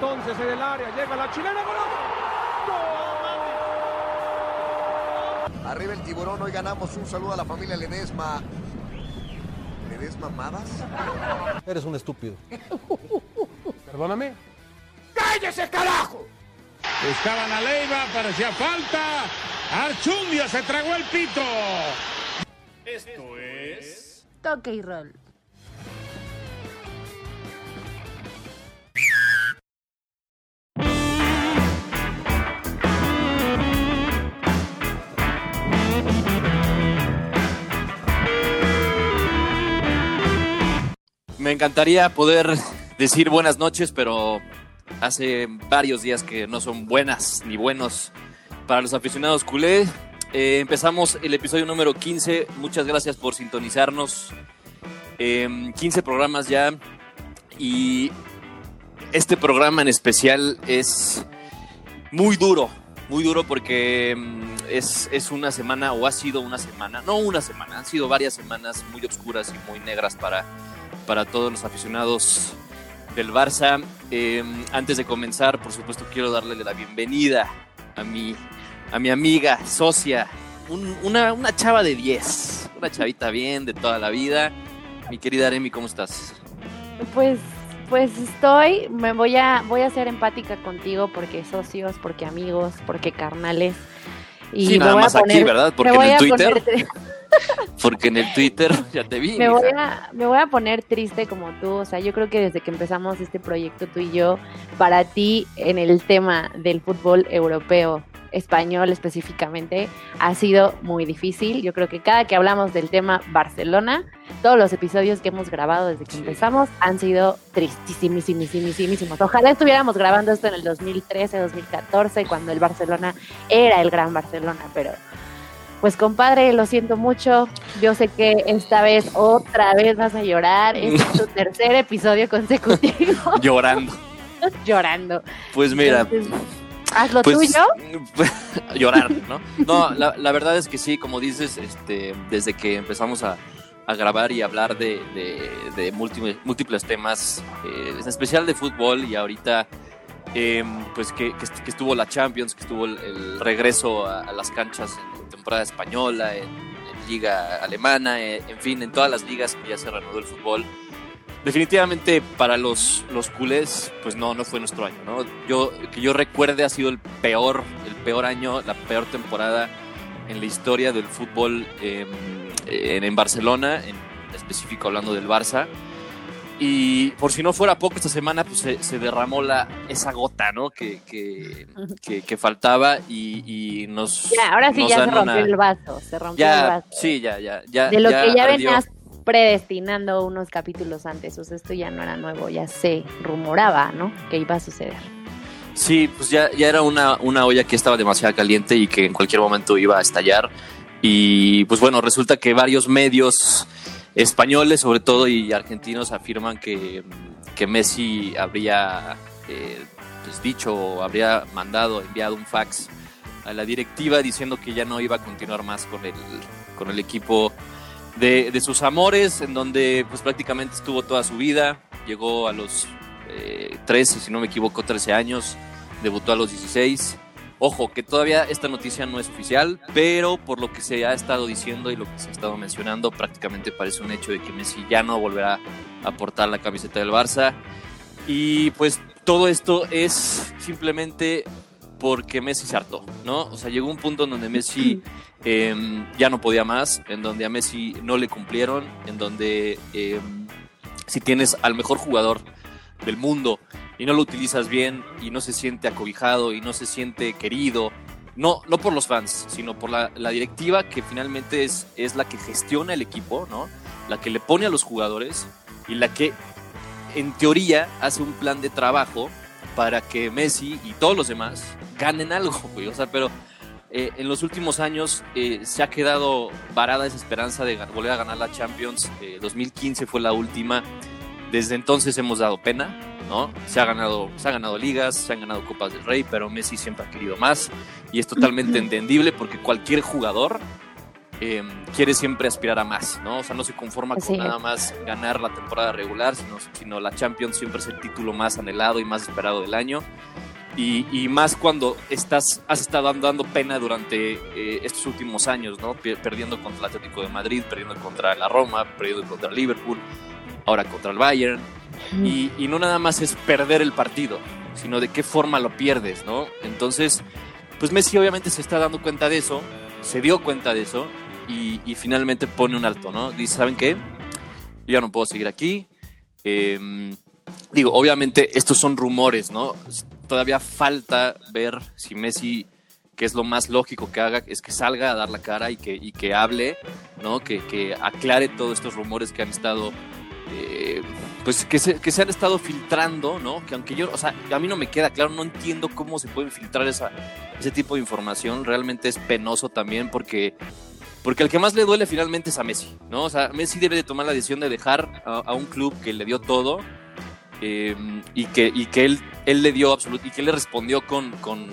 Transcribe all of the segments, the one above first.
entonces en el área, llega la chilena, Arriba el tiburón, hoy ganamos un saludo a la familia Ledesma. ¿Ledesma Madas? Eres un estúpido. Perdóname. ¡Cállese, carajo! Estaban a Leiva, parecía falta. Archundia se tragó el pito. Esto es. Toque y roll. Me encantaría poder decir buenas noches, pero hace varios días que no son buenas ni buenos para los aficionados culé. Eh, empezamos el episodio número 15. Muchas gracias por sintonizarnos. Eh, 15 programas ya. Y este programa en especial es muy duro. Muy duro porque mm, es, es una semana, o ha sido una semana, no una semana, han sido varias semanas muy oscuras y muy negras para, para todos los aficionados del Barça. Eh, antes de comenzar, por supuesto, quiero darle la bienvenida a mi, a mi amiga, socia, un- una, una chava de 10, una chavita bien de toda la vida. Mi querida Aremi, ¿cómo estás? Pues, pues estoy, me voy a, voy a ser empática contigo porque socios, porque amigos, porque carnales. Y Sí, nada más aquí, poner- ¿verdad? Porque en el Twitter- poner- Porque en el Twitter ya te vi. me voy a, me voy a poner triste como tú. O sea, yo creo que desde que empezamos este proyecto tú y yo, para ti en el tema del fútbol europeo, español específicamente, ha sido muy difícil. Yo creo que cada que hablamos del tema Barcelona, todos los episodios que hemos grabado desde que Sí. empezamos han sido tristísimos. Ojalá estuviéramos grabando esto en el 2013, 2014, cuando el Barcelona era el gran Barcelona, pero pues compadre, lo siento mucho. Yo sé que esta vez otra vez vas a llorar. Este es tu tercer episodio consecutivo Llorando. llorando. Pues mira, Entonces, haz lo pues, tuyo. llorar, ¿no? No, la, la verdad es que sí, como dices, este, desde que empezamos a, a grabar y hablar de, de, de múltiples, múltiples temas, eh, en especial de fútbol y ahorita, eh, pues que, que, est- que estuvo la Champions, que estuvo el, el regreso a, a las canchas en temporada española, en, en liga alemana, eh, en fin, en todas las ligas que ya se reanudó el fútbol. Definitivamente para los, los culés, pues no, no fue nuestro año, ¿no? Yo, que yo recuerde ha sido el peor, el peor año, la peor temporada en la historia del fútbol eh, en, en Barcelona, en específico hablando del Barça. Y por si no fuera poco, esta semana pues se, se derramó la, esa gota, ¿no? Que, que, que, que faltaba y, y nos... Ya, ahora sí nos ya se rompió una- el vaso. Se rompió el Ya, vaso. sí, ya, ya, ya. de lo que ya ardió. venías predestinando unos capítulos antes. O sea, esto ya no era nuevo, ya se rumoraba, ¿no? Que iba a suceder. Sí, pues ya, ya era una, una olla que estaba demasiado caliente y que en cualquier momento iba a estallar. Y pues bueno, resulta que varios medios españoles, sobre todo, y argentinos afirman que, que Messi habría eh, pues, dicho o habría mandado, enviado un fax a la directiva diciendo que ya no iba a continuar más con el, con el equipo de, sus amores, en donde pues prácticamente estuvo toda su vida. Llegó a los eh, 13, si no me equivoco, 13 años, debutó a los 16. Ojo, que todavía esta noticia no es oficial, pero por lo que se ha estado diciendo y lo que se ha estado mencionando, prácticamente parece un hecho de que Messi ya no volverá a portar la camiseta del Barça. Y pues todo esto es simplemente porque Messi se hartó, ¿no? O sea, llegó un punto en donde Messi eh, ya no podía más, en donde a Messi no le cumplieron, en donde eh, si tienes al mejor jugador del mundo y no lo utilizas bien y no se siente acobijado y no se siente querido, no, no por los fans, sino por la, la directiva que finalmente es, es la que gestiona el equipo, ¿no? La que le pone a los jugadores y la que en teoría hace un plan de trabajo para que Messi y todos los demás ganen algo, güey. O sea, pero eh, en los últimos años eh, se ha quedado varada esa esperanza de volver a ganar la Champions. Eh, 2015 fue la última. Desde entonces hemos dado pena, ¿no? Se ha ganado, se ha ganado ligas, se han ganado copas del Rey, pero Messi siempre ha querido más y es totalmente entendible porque cualquier jugador eh, quiere siempre aspirar a más, ¿no? O sea, no se conforma con nada más ganar la temporada regular, sino, sino la Champions siempre es el título más anhelado y más esperado del año. Y, y más cuando estás, has estado dando, pena durante eh, estos últimos años, ¿no? Perdiendo contra el Atlético de Madrid, perdiendo contra la Roma, perdiendo contra el Liverpool, ahora contra el Bayern. Y, y no nada más es perder el partido, sino de qué forma lo pierdes, ¿no? Entonces, pues Messi obviamente se está dando cuenta de eso, se dio cuenta de eso y, finalmente pone un alto, ¿no? Dice, ¿saben qué? Yo ya no puedo seguir aquí. Eh, digo, obviamente estos son rumores, ¿no? Todavía falta ver si Messi, que es lo más lógico que haga, es que salga a dar la cara y que, y que hable, ¿no? Que, que aclare todos estos rumores que han estado eh, pues que se, que se han estado filtrando, ¿no? Que aunque yo, o sea, a mí no me queda claro, no entiendo cómo se puede filtrar ese tipo de información. Realmente es penoso también porque, porque al que más le duele finalmente es a Messi, ¿no? O sea, Messi debe de tomar la decisión de dejar a, a un club que le dio todo eh, y que, y que él, él le dio absoluto y que él le respondió con, con,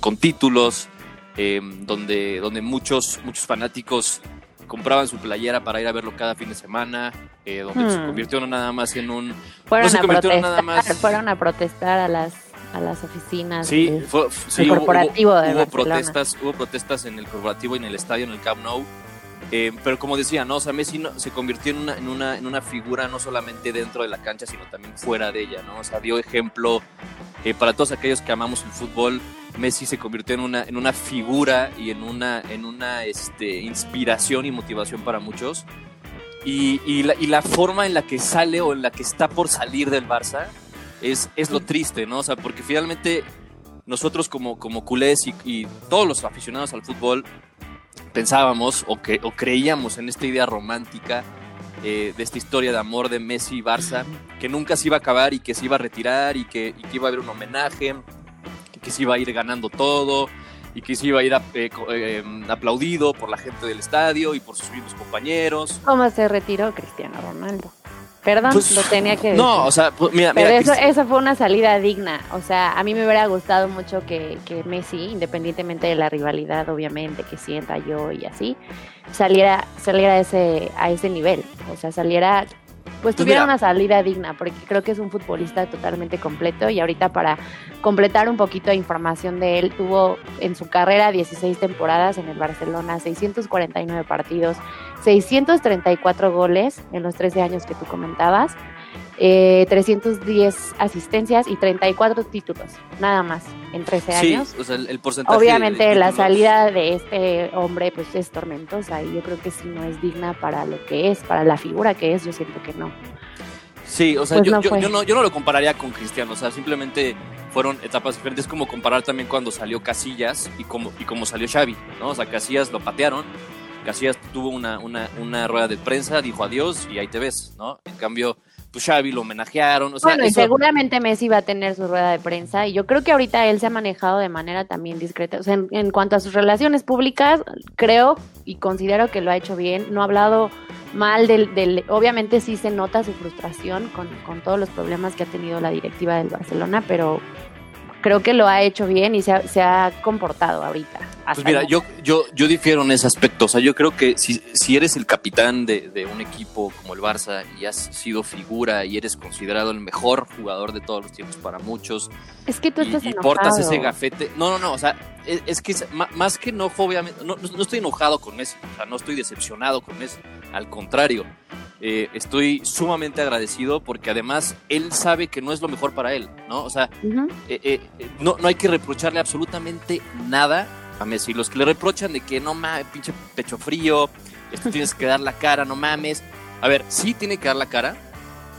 con títulos eh, donde, donde muchos, muchos fanáticos compraban su playera para ir a verlo cada fin de semana, eh, donde se Hmm. convirtió no nada más en un... Fueron, no se a convirtió protestar, nada más... fueron a protestar a las, a las oficinas. Sí, del- fue, sí, el hubo- corporativo hubo, de hubo protestas, hubo protestas en el corporativo y en el estadio, en el Camp Nou. Eh, pero como decía, ¿no? O sea, Messi no- se convirtió en una, en, una, en una figura no solamente dentro de la cancha, sino también fuera de ella, ¿no? O sea, dio ejemplo eh, para todos aquellos que amamos el fútbol. Messi se convirtió en una, en una figura y en una, en una este, inspiración y motivación para muchos. Y, y la, y la forma en la que sale o en la que está por salir del Barça es, es lo triste, ¿no? O sea, porque finalmente nosotros como, como culés y, y todos los aficionados al fútbol pensábamos o, que, o creíamos en esta idea romántica eh, de esta historia de amor de Messi y Barça, que nunca se iba a acabar y que se iba a retirar y que, y que iba a haber un homenaje, y que se iba a ir ganando todo y que se iba a ir a- eh, eh, aplaudido por la gente del estadio y por sus mismos compañeros. ¿Cómo se retiró Cristiano Ronaldo? Perdón, Pues, lo tenía que decir. No, o sea, pues, mira, Pero mira, eso, eso fue una salida digna. O sea, a mí me hubiera gustado mucho que, que Messi, independientemente de la rivalidad, obviamente, que sienta yo y así, saliera, saliera a ese, a ese nivel. O sea, saliera, pues Pues tuviera mira. una salida digna, porque creo que es un futbolista totalmente completo. Y ahorita para completar un poquito de información de él, tuvo en su carrera 16 temporadas en el Barcelona, 649 partidos, 634 goles en los 13 años que tú comentabas, eh, 310 asistencias y 34 títulos, nada más, en 13 sí, años. o sea, el, el porcentaje Obviamente de la salida de este hombre pues es tormentosa y yo creo que si no es digna para lo que es, para la figura que es, yo siento que no. Sí, o sea, Pues yo, no yo, no, yo no lo compararía con Cristiano, o sea, simplemente fueron etapas diferentes, Es como comparar también cuando salió Casillas y como, y como salió Xavi, ¿no? O sea, Casillas lo patearon, Casillas tuvo una, una, una rueda de prensa, dijo adiós y ahí te ves, ¿no? En cambio, pues Xavi lo homenajearon, o sea, bueno, y eso- seguramente Messi va a tener su rueda de prensa y yo creo que ahorita él se ha manejado de manera también discreta. O sea, en, en cuanto a sus relaciones públicas, creo y considero que lo ha hecho bien. No ha hablado mal del, del obviamente sí se nota su frustración con, con todos los problemas que ha tenido la directiva del Barcelona, pero creo que lo ha hecho bien y se ha, se ha comportado ahorita. Pues mira, yo, yo, yo difiero en ese aspecto. O sea, yo creo que si, si eres el capitán de, de un equipo como el Barça y has sido figura y eres considerado el mejor jugador de todos los tiempos para muchos, Es que tú y, estás y enojado. portas ese gafete. No, no, no, o sea, es, es que es- más que enojo, obviamente, no, no- no estoy enojado con Messi, o sea, no estoy decepcionado con Messi, al contrario, eh, estoy sumamente agradecido porque además él sabe que no es lo mejor para él, ¿no? O sea, eh, eh, no, no hay que reprocharle absolutamente nada a Messi. Los que le reprochan de que no mames, pinche pecho frío, esto tienes que dar la cara, no mames. A ver, sí tiene que dar la cara,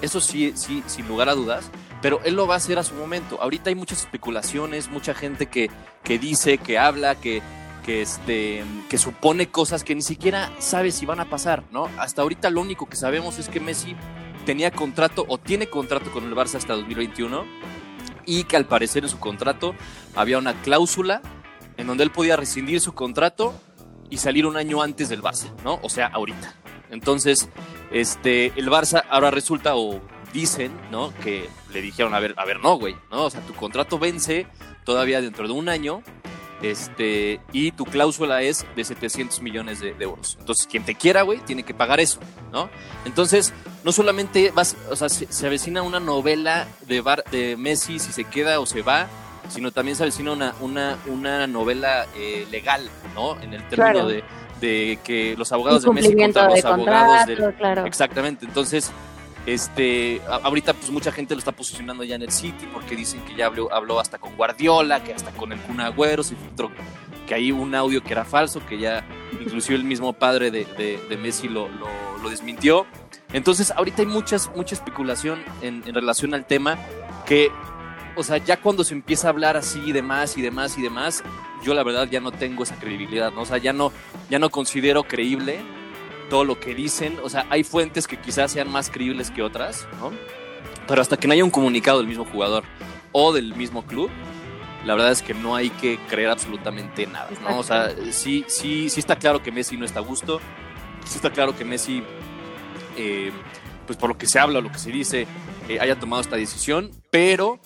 eso sí, sí, sin lugar a dudas, pero él lo va a hacer a su momento. Ahorita hay muchas especulaciones, mucha gente que, que dice, que habla, que, que, este, que supone cosas que ni siquiera sabe si van a pasar, ¿no? Hasta ahorita lo único que sabemos es que Messi tenía contrato o tiene contrato con el Barça hasta 2021 y que al parecer en su contrato había una cláusula en donde él podía rescindir su contrato y salir un año antes del Barça, ¿no? O sea, ahorita. Entonces, este, el Barça ahora resulta o dicen, ¿no? Que le dijeron, a ver, a ver, no, güey, ¿no? O sea, tu contrato vence todavía dentro de un año este, y tu cláusula es de 700 millones de, de euros. Entonces, quien te quiera, güey, tiene que pagar eso, ¿no? Entonces, no solamente vas, o sea, se, se avecina una novela de, Bar- de Messi si se queda o se va, sino también se avecina una, una, una novela eh, legal, ¿no? En el término Claro. de, de que los abogados de Messi contra de los abogados del, contrato, claro. Exactamente, entonces, este, ahorita pues mucha gente lo está posicionando ya en el City porque dicen que ya habló, hasta con Guardiola, que hasta con el Kun Agüero se filtró que hay un audio que era falso, que ya inclusive el mismo padre de, Messi lo, desmintió. Entonces ahorita hay muchas, mucha especulación en, en relación al tema que, o sea, ya cuando se empieza a hablar así y demás y demás y demás, yo la verdad ya no tengo esa credibilidad, ¿no? O sea, ya no, ya no considero creíble todo lo que dicen. O sea, hay fuentes que quizás sean más creíbles que otras, ¿no? Pero hasta que no haya un comunicado del mismo jugador o del mismo club, la verdad es que no hay que creer absolutamente nada, ¿no? O sea, sí, sí, sí está claro que Messi no está a gusto, sí está claro que Messi, eh, pues por lo que se habla, lo que se dice, eh, haya tomado esta decisión, pero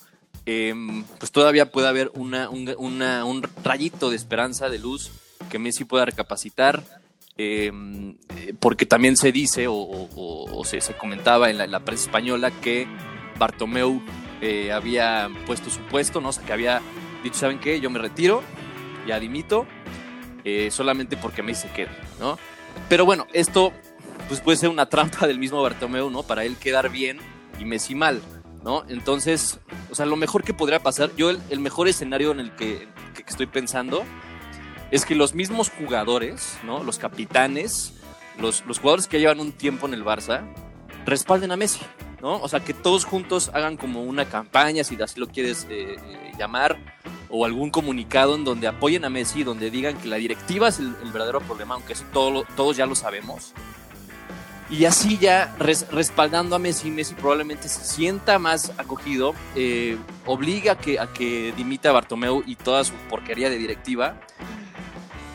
eh, pues todavía puede haber una, un, una- un rayito de esperanza, de luz, que Messi pueda recapacitar, eh, porque también se dice o, o- o- se, se comentaba en la, en la prensa española que Bartomeu eh, había puesto su puesto, ¿no? O sea, que había dicho, ¿saben qué? Yo me retiro, ya dimito, eh, solamente porque Messi se queda, ¿no? Pero bueno, esto pues puede ser una trampa del mismo Bartomeu, ¿no? Para él quedar bien y Messi mal, ¿no? Entonces, o sea, lo mejor que podría pasar, yo el, el mejor escenario en el que, que estoy pensando es que los mismos jugadores, ¿no? Los capitanes, los, jugadores que llevan un tiempo en el Barça, respalden a Messi, ¿no? O sea, que todos juntos hagan como una campaña, si así lo quieres eh, eh, llamar, o algún comunicado en donde apoyen a Messi, donde digan que la directiva es el, verdadero problema, aunque eso todos ya lo sabemos. Y así ya res- respaldando a Messi, Messi probablemente se sienta más acogido, eh, obliga a que, a dimita a Bartomeu y toda su porquería de directiva.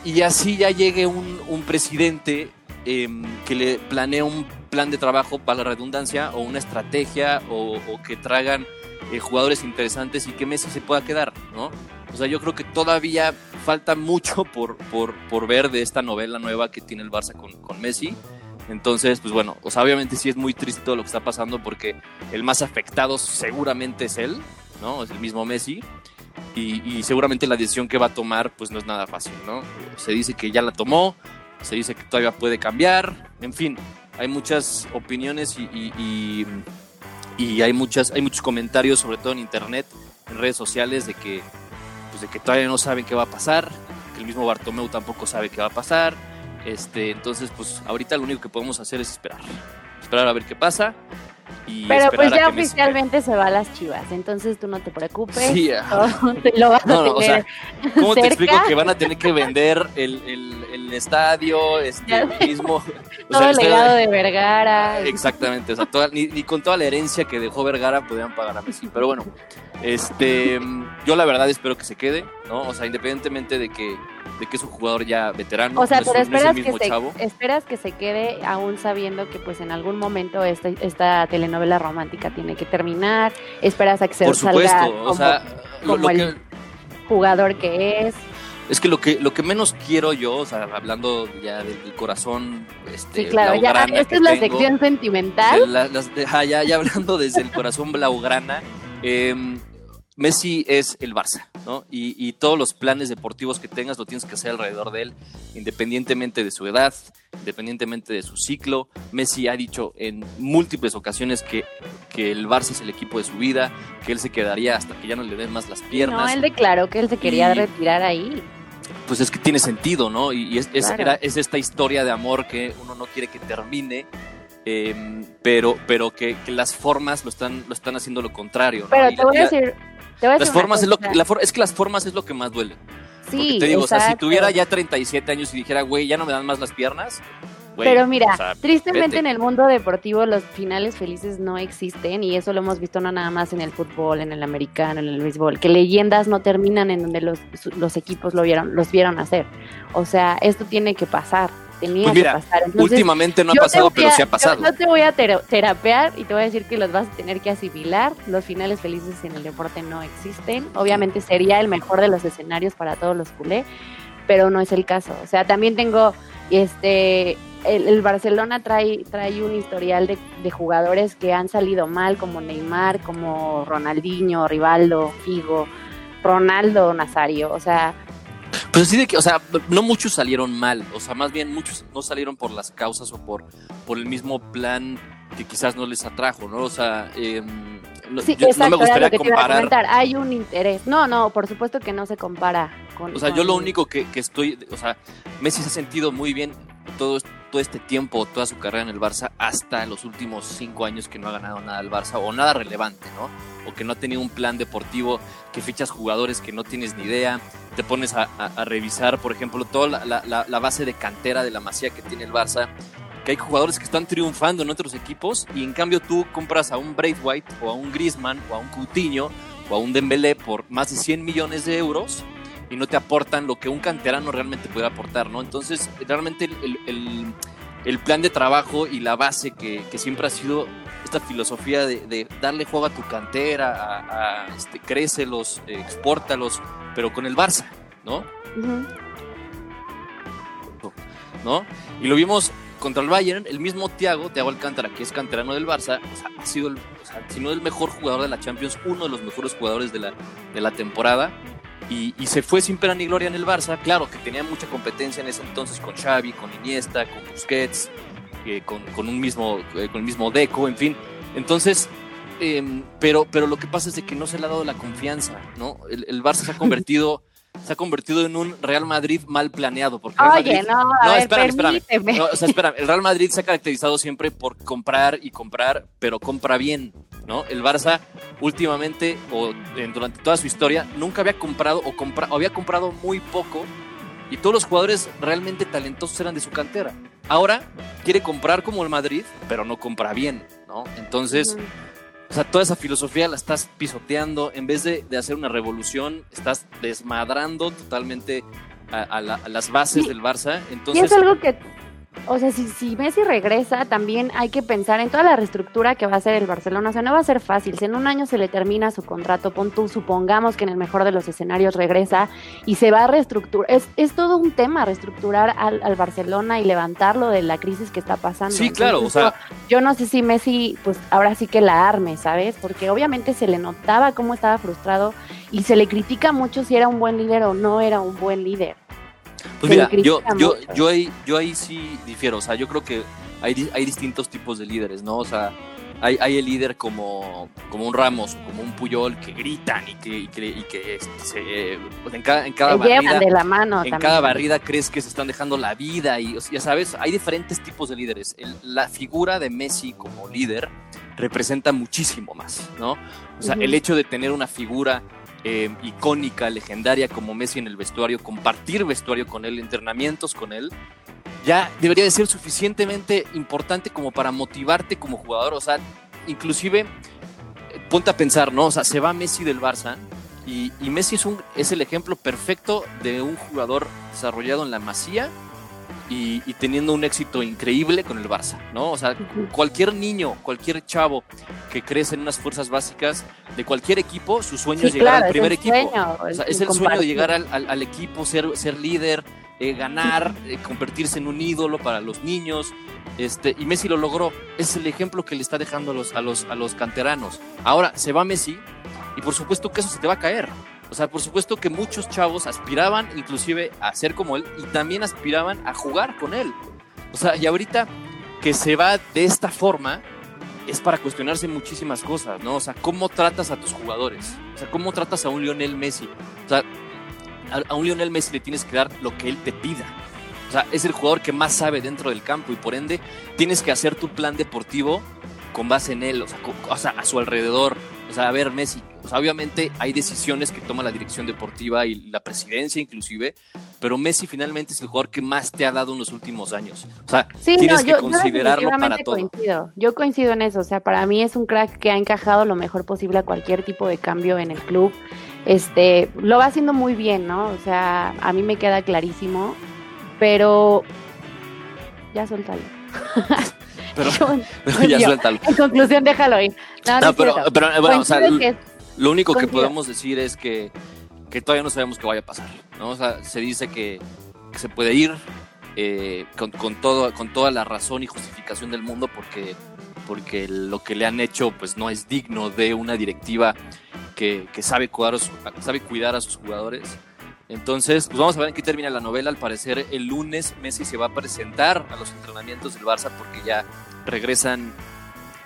Y así ya llegue un, un presidente eh, que le planee un plan de trabajo para la redundancia o una estrategia o, o que traigan eh, jugadores interesantes y que Messi se pueda quedar, ¿no? O sea, yo creo que todavía falta mucho por, por, por ver de esta novela nueva que tiene el Barça con, con Messi. Entonces, pues bueno, o sea, obviamente sí es muy triste todo lo que está pasando porque el más afectado seguramente es él, ¿no? Es el mismo Messi. Y, seguramente la decisión que va a tomar, pues no es nada fácil, ¿no? Se dice que ya la tomó, se dice que todavía puede cambiar, en fin, hay muchas opiniones y- y hay, muchas, hay muchos comentarios, sobre todo en internet, en redes sociales, de que, pues de que todavía no saben qué va a pasar, que el mismo Bartomeu tampoco sabe qué va a pasar. Este, entonces, pues ahorita lo único que podemos hacer es esperar. Esperar a ver qué pasa. Y Pero pues ya oficialmente se va a las chivas, entonces tú no te preocupes. Sí, ajá. todo te lo vas No, a no, o sea, ¿Cómo te explico que van a tener que vender el, el- el estadio, este mismo? o todo sea, el legado de Vergara. Exactamente, o sea, toda- ni, ni con toda la herencia que dejó Vergara podían pagar a Messi. Pero bueno, este, yo la verdad espero que se quede, ¿no? O sea, independientemente de que, de que es un jugador ya veterano, O sea, no es, no es esperas el que, se, chavo. esperas que se quede aún sabiendo que pues en algún momento esta, esta telenovela romántica tiene que terminar, esperas a que se Por salga supuesto, como o sea, lo, como lo el- que, jugador que es. es que lo que lo que menos quiero yo, o sea, hablando ya del, del corazón, este, Sí, claro, ya esta es la tengo, sección sentimental. la- las- ah, ya, ya hablando desde el corazón blaugrana, eh, Messi es el Barça, ¿no? Y, y todos los planes deportivos que tengas lo tienes que hacer alrededor de él, independientemente de su edad, independientemente de su ciclo. Messi ha dicho en múltiples ocasiones que, que el Barça es el equipo de su vida, que él se quedaría hasta que ya no le den más las piernas No, él declaró que él se quería Y- retirar ahí. pues es que tiene sentido, ¿no? Y, y es, era- es esta historia de amor que uno no quiere que termine, eh, pero, pero que, que las formas lo están, lo están haciendo lo contrario. ¿no? Pero te voy a decir. Las formas es lo que, la for- es que las formas es lo que más duele. Sí, te digo, o sea, si tuviera ya 37 años y dijera, güey, ya no me dan más las piernas, güey. Pero mira, o sea, tristemente vete. en el mundo deportivo los finales felices no existen y eso lo hemos visto no nada más en el fútbol, en el americano, en el béisbol, que leyendas no terminan en donde los, los equipos lo vieron, los vieron hacer. O sea, esto tiene que pasar. Tenía Pues mira, que pasar. Entonces, últimamente no ha pasado, pero sí ha pasado. Yo, te voy a tera- terapear y te voy a decir que los vas a tener que asimilar. Los finales felices en el deporte no existen. Obviamente sería el mejor de los escenarios para todos los culé, pero no es el caso. O sea, también tengo este el, el Barcelona trae trae un historial de, de jugadores que han salido mal, como Neymar, como Ronaldinho, Rivaldo, Figo, Ronaldo Nazario. O sea, Pues así de que, o sea, no muchos salieron mal, o sea, más bien muchos no salieron por las causas o por, por el mismo plan que quizás no les atrajo, ¿no? O sea, eh, no, sí, yo- no me gustaría que comparar. Hay un interés. No, no, por supuesto que no se compara con. O sea, yo lo único que, que estoy, o sea, Messi se ha sentido muy bien todo, todo este tiempo, toda su carrera en el Barça, hasta los últimos cinco años que no ha ganado nada el Barça, o nada relevante, ¿no? O que no ha tenido un plan deportivo, que fichas jugadores que no tienes ni idea, te pones a, revisar, por ejemplo, toda la base de cantera de la masía que tiene el Barça, que hay jugadores que están triunfando en otros equipos, y en cambio tú compras a un Braithwaite, o a un Griezmann, o a un Coutinho, o a un Dembélé por más de 100 millones de euros, y no te aportan lo que un canterano realmente puede aportar, ¿no? Entonces, realmente el, el- el- plan de trabajo y la base que, que siempre ha sido esta filosofía de, de darle juego a tu cantera, a, a, este, crécelos, eh, expórtalos, pero con el Barça, ¿no? ¿no? Y lo vimos contra el Bayern, el mismo Thiago, Thiago Alcántara, que es canterano del Barça, o sea, ha sido, el, o sea, si no el mejor jugador de la Champions, uno de los mejores jugadores de la, de la temporada. Y, y se fue sin pena ni gloria en el Barça. Claro que tenía mucha competencia en ese entonces con Xavi, con Iniesta, con Busquets, eh, con, con un mismo, eh, con el mismo Deco, en fin. Entonces, eh, pero, pero lo que pasa es de que no se le ha dado la confianza, ¿no? El, el Barça se ha convertido, se ha convertido en un Real Madrid mal planeado. Porque Oye, Madrid- no, a no, ver, espérame, espérame. No, o sea, espera, el Real Madrid se ha caracterizado siempre por comprar y comprar, pero compra bien, ¿no? El Barça últimamente o durante toda su historia nunca había comprado o, compra, o había comprado muy poco y todos los jugadores realmente talentosos eran de su cantera. Ahora quiere comprar como el Madrid, pero no compra bien, ¿no? Entonces, o sea, toda esa filosofía la estás pisoteando. En vez de, de hacer una revolución, estás desmadrando totalmente a, a la- a las bases Sí. del Barça. Y Entonces, es algo que, o sea, si, si Messi regresa, también hay que pensar en toda la reestructura que va a hacer el Barcelona. O sea, no va a ser fácil. Si en un año se le termina su contrato, pon tú, supongamos que en el mejor de los escenarios regresa y se va a reestructurar. Es, es todo un tema reestructurar al, al Barcelona y levantarlo de la crisis que está pasando. Sí, claro, Entonces, o sea- yo no sé si Messi, pues ahora sí que la arme, ¿sabes? Porque obviamente se le notaba cómo estaba frustrado y se le critica mucho si era un buen líder o no era un buen líder. Pues mira, yo, yo, yo, ahí, yo ahí sí difiero. O sea, yo creo que hay, hay distintos tipos de líderes, ¿no? O sea, hay, hay el líder como, como un Ramos, como un Puyol que gritan y que, y que, y que, este, se, pues en cada, en cada Se llevan barrida, de la mano en también. cada barrida crees que se están dejando la vida y o ya sabes, hay diferentes tipos de líderes. El- la figura de Messi como líder representa muchísimo más, ¿no? O sea, el hecho de tener una figura eh, icónica, legendaria como Messi en el vestuario, compartir vestuario con él, entrenamientos con él, ya debería de ser suficientemente importante como para motivarte como jugador. O sea, inclusive, eh, ponte a pensar, ¿no? O sea, se va Messi del Barça y, Messi es, un, es el ejemplo perfecto de un jugador desarrollado en la masía y, y teniendo un éxito increíble con el Barça, ¿no? O sea, cualquier niño, cualquier chavo que crece en unas fuerzas básicas de cualquier equipo, su sueño Sí, es llegar claro, al primer equipo. sueño, O sea, el es el sueño de llegar al, al- al equipo, ser, ser líder, eh, ganar, eh, convertirse en un ídolo para los niños. Este, y Messi lo logró. Es el ejemplo que le está dejando a los, a los, a los canteranos. Ahora se va Messi y por supuesto que eso se te va a caer. O sea, por supuesto que muchos chavos aspiraban inclusive a ser como él y también aspiraban a jugar con él. O sea, y ahorita que se va de esta forma, es para cuestionarse muchísimas cosas, ¿no? O sea, ¿cómo tratas a tus jugadores? O sea, ¿cómo tratas a un Lionel Messi? O sea, a, un Lionel Messi le tienes que dar lo que él te pida. O sea, es el jugador que más sabe dentro del campo y por ende tienes que hacer tu plan deportivo con base en él, o sea, o sea, a su alrededor. O sea, a ver, Messi, o sea, obviamente hay decisiones que toma la dirección deportiva y la presidencia inclusive, pero Messi finalmente es el jugador que más te ha dado en los últimos años. O sea, Sí, tienes no, que yo, yo considerarlo para definitivamente todo. coincido. Yo coincido en eso. O sea, para mí es un crack que ha encajado lo mejor posible a cualquier tipo de cambio en el club. Este, lo va haciendo muy bien, ¿no? O sea, a mí me queda clarísimo. Pero ya suéltalo. Pero, ya suéltalo. En conclusión, déjalo ir. No, no No, es pero, eh, bueno, o sea, que- Lo único que podemos decir es que, que todavía no sabemos qué vaya a pasar. ¿no? O sea, se dice que, que se puede ir eh, con, con, todo, con toda la razón y justificación del mundo porque, porque lo que le han hecho pues, no es digno de una directiva que, que sabe, cuidar a su- sabe cuidar a sus jugadores. Entonces, pues vamos a ver en qué termina la novela. Al parecer, el lunes Messi se va a presentar a los entrenamientos del Barça porque ya regresan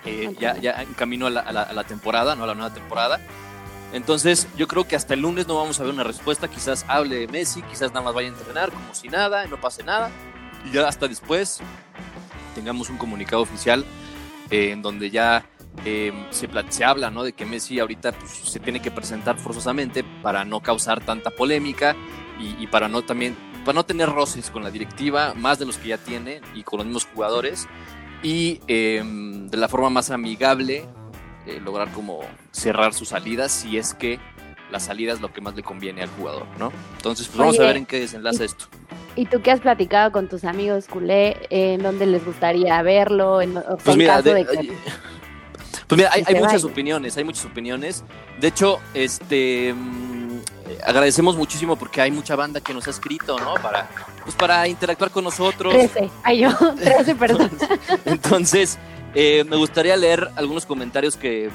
eh, ya, ya en camino a la, temporada, no a la nueva temporada. Entonces, yo creo que hasta el lunes no vamos a ver una respuesta. Quizás hable de Messi, quizás nada más vaya a entrenar como si nada, no pase nada. Y ya hasta después tengamos un comunicado oficial eh, en donde ya eh, se, habla ¿no? de que Messi ahorita pues, se tiene que presentar forzosamente para no causar tanta polémica y, y para no también para no tener roces con la directiva, más de los que ya tiene y con los mismos jugadores y eh, de la forma más amigable eh, lograr como cerrar sus salidas si es que la salida es lo que más le conviene al jugador, ¿no? Entonces, pues vamos Oye, a ver en qué desenlaza esto. ¿Y tú qué has platicado con tus amigos culé? ¿En dónde les gustaría verlo? En, o sea, Pues en mira, caso de- de que- pues mira, hay, hay muchas opiniones, hay muchas opiniones. De hecho, este mm, agradecemos muchísimo porque hay mucha banda que nos ha escrito, ¿no? Para, pues para interactuar con nosotros. 13. Ay, yo, 13 personas. Entonces, eh, me gustaría leer algunos comentarios que,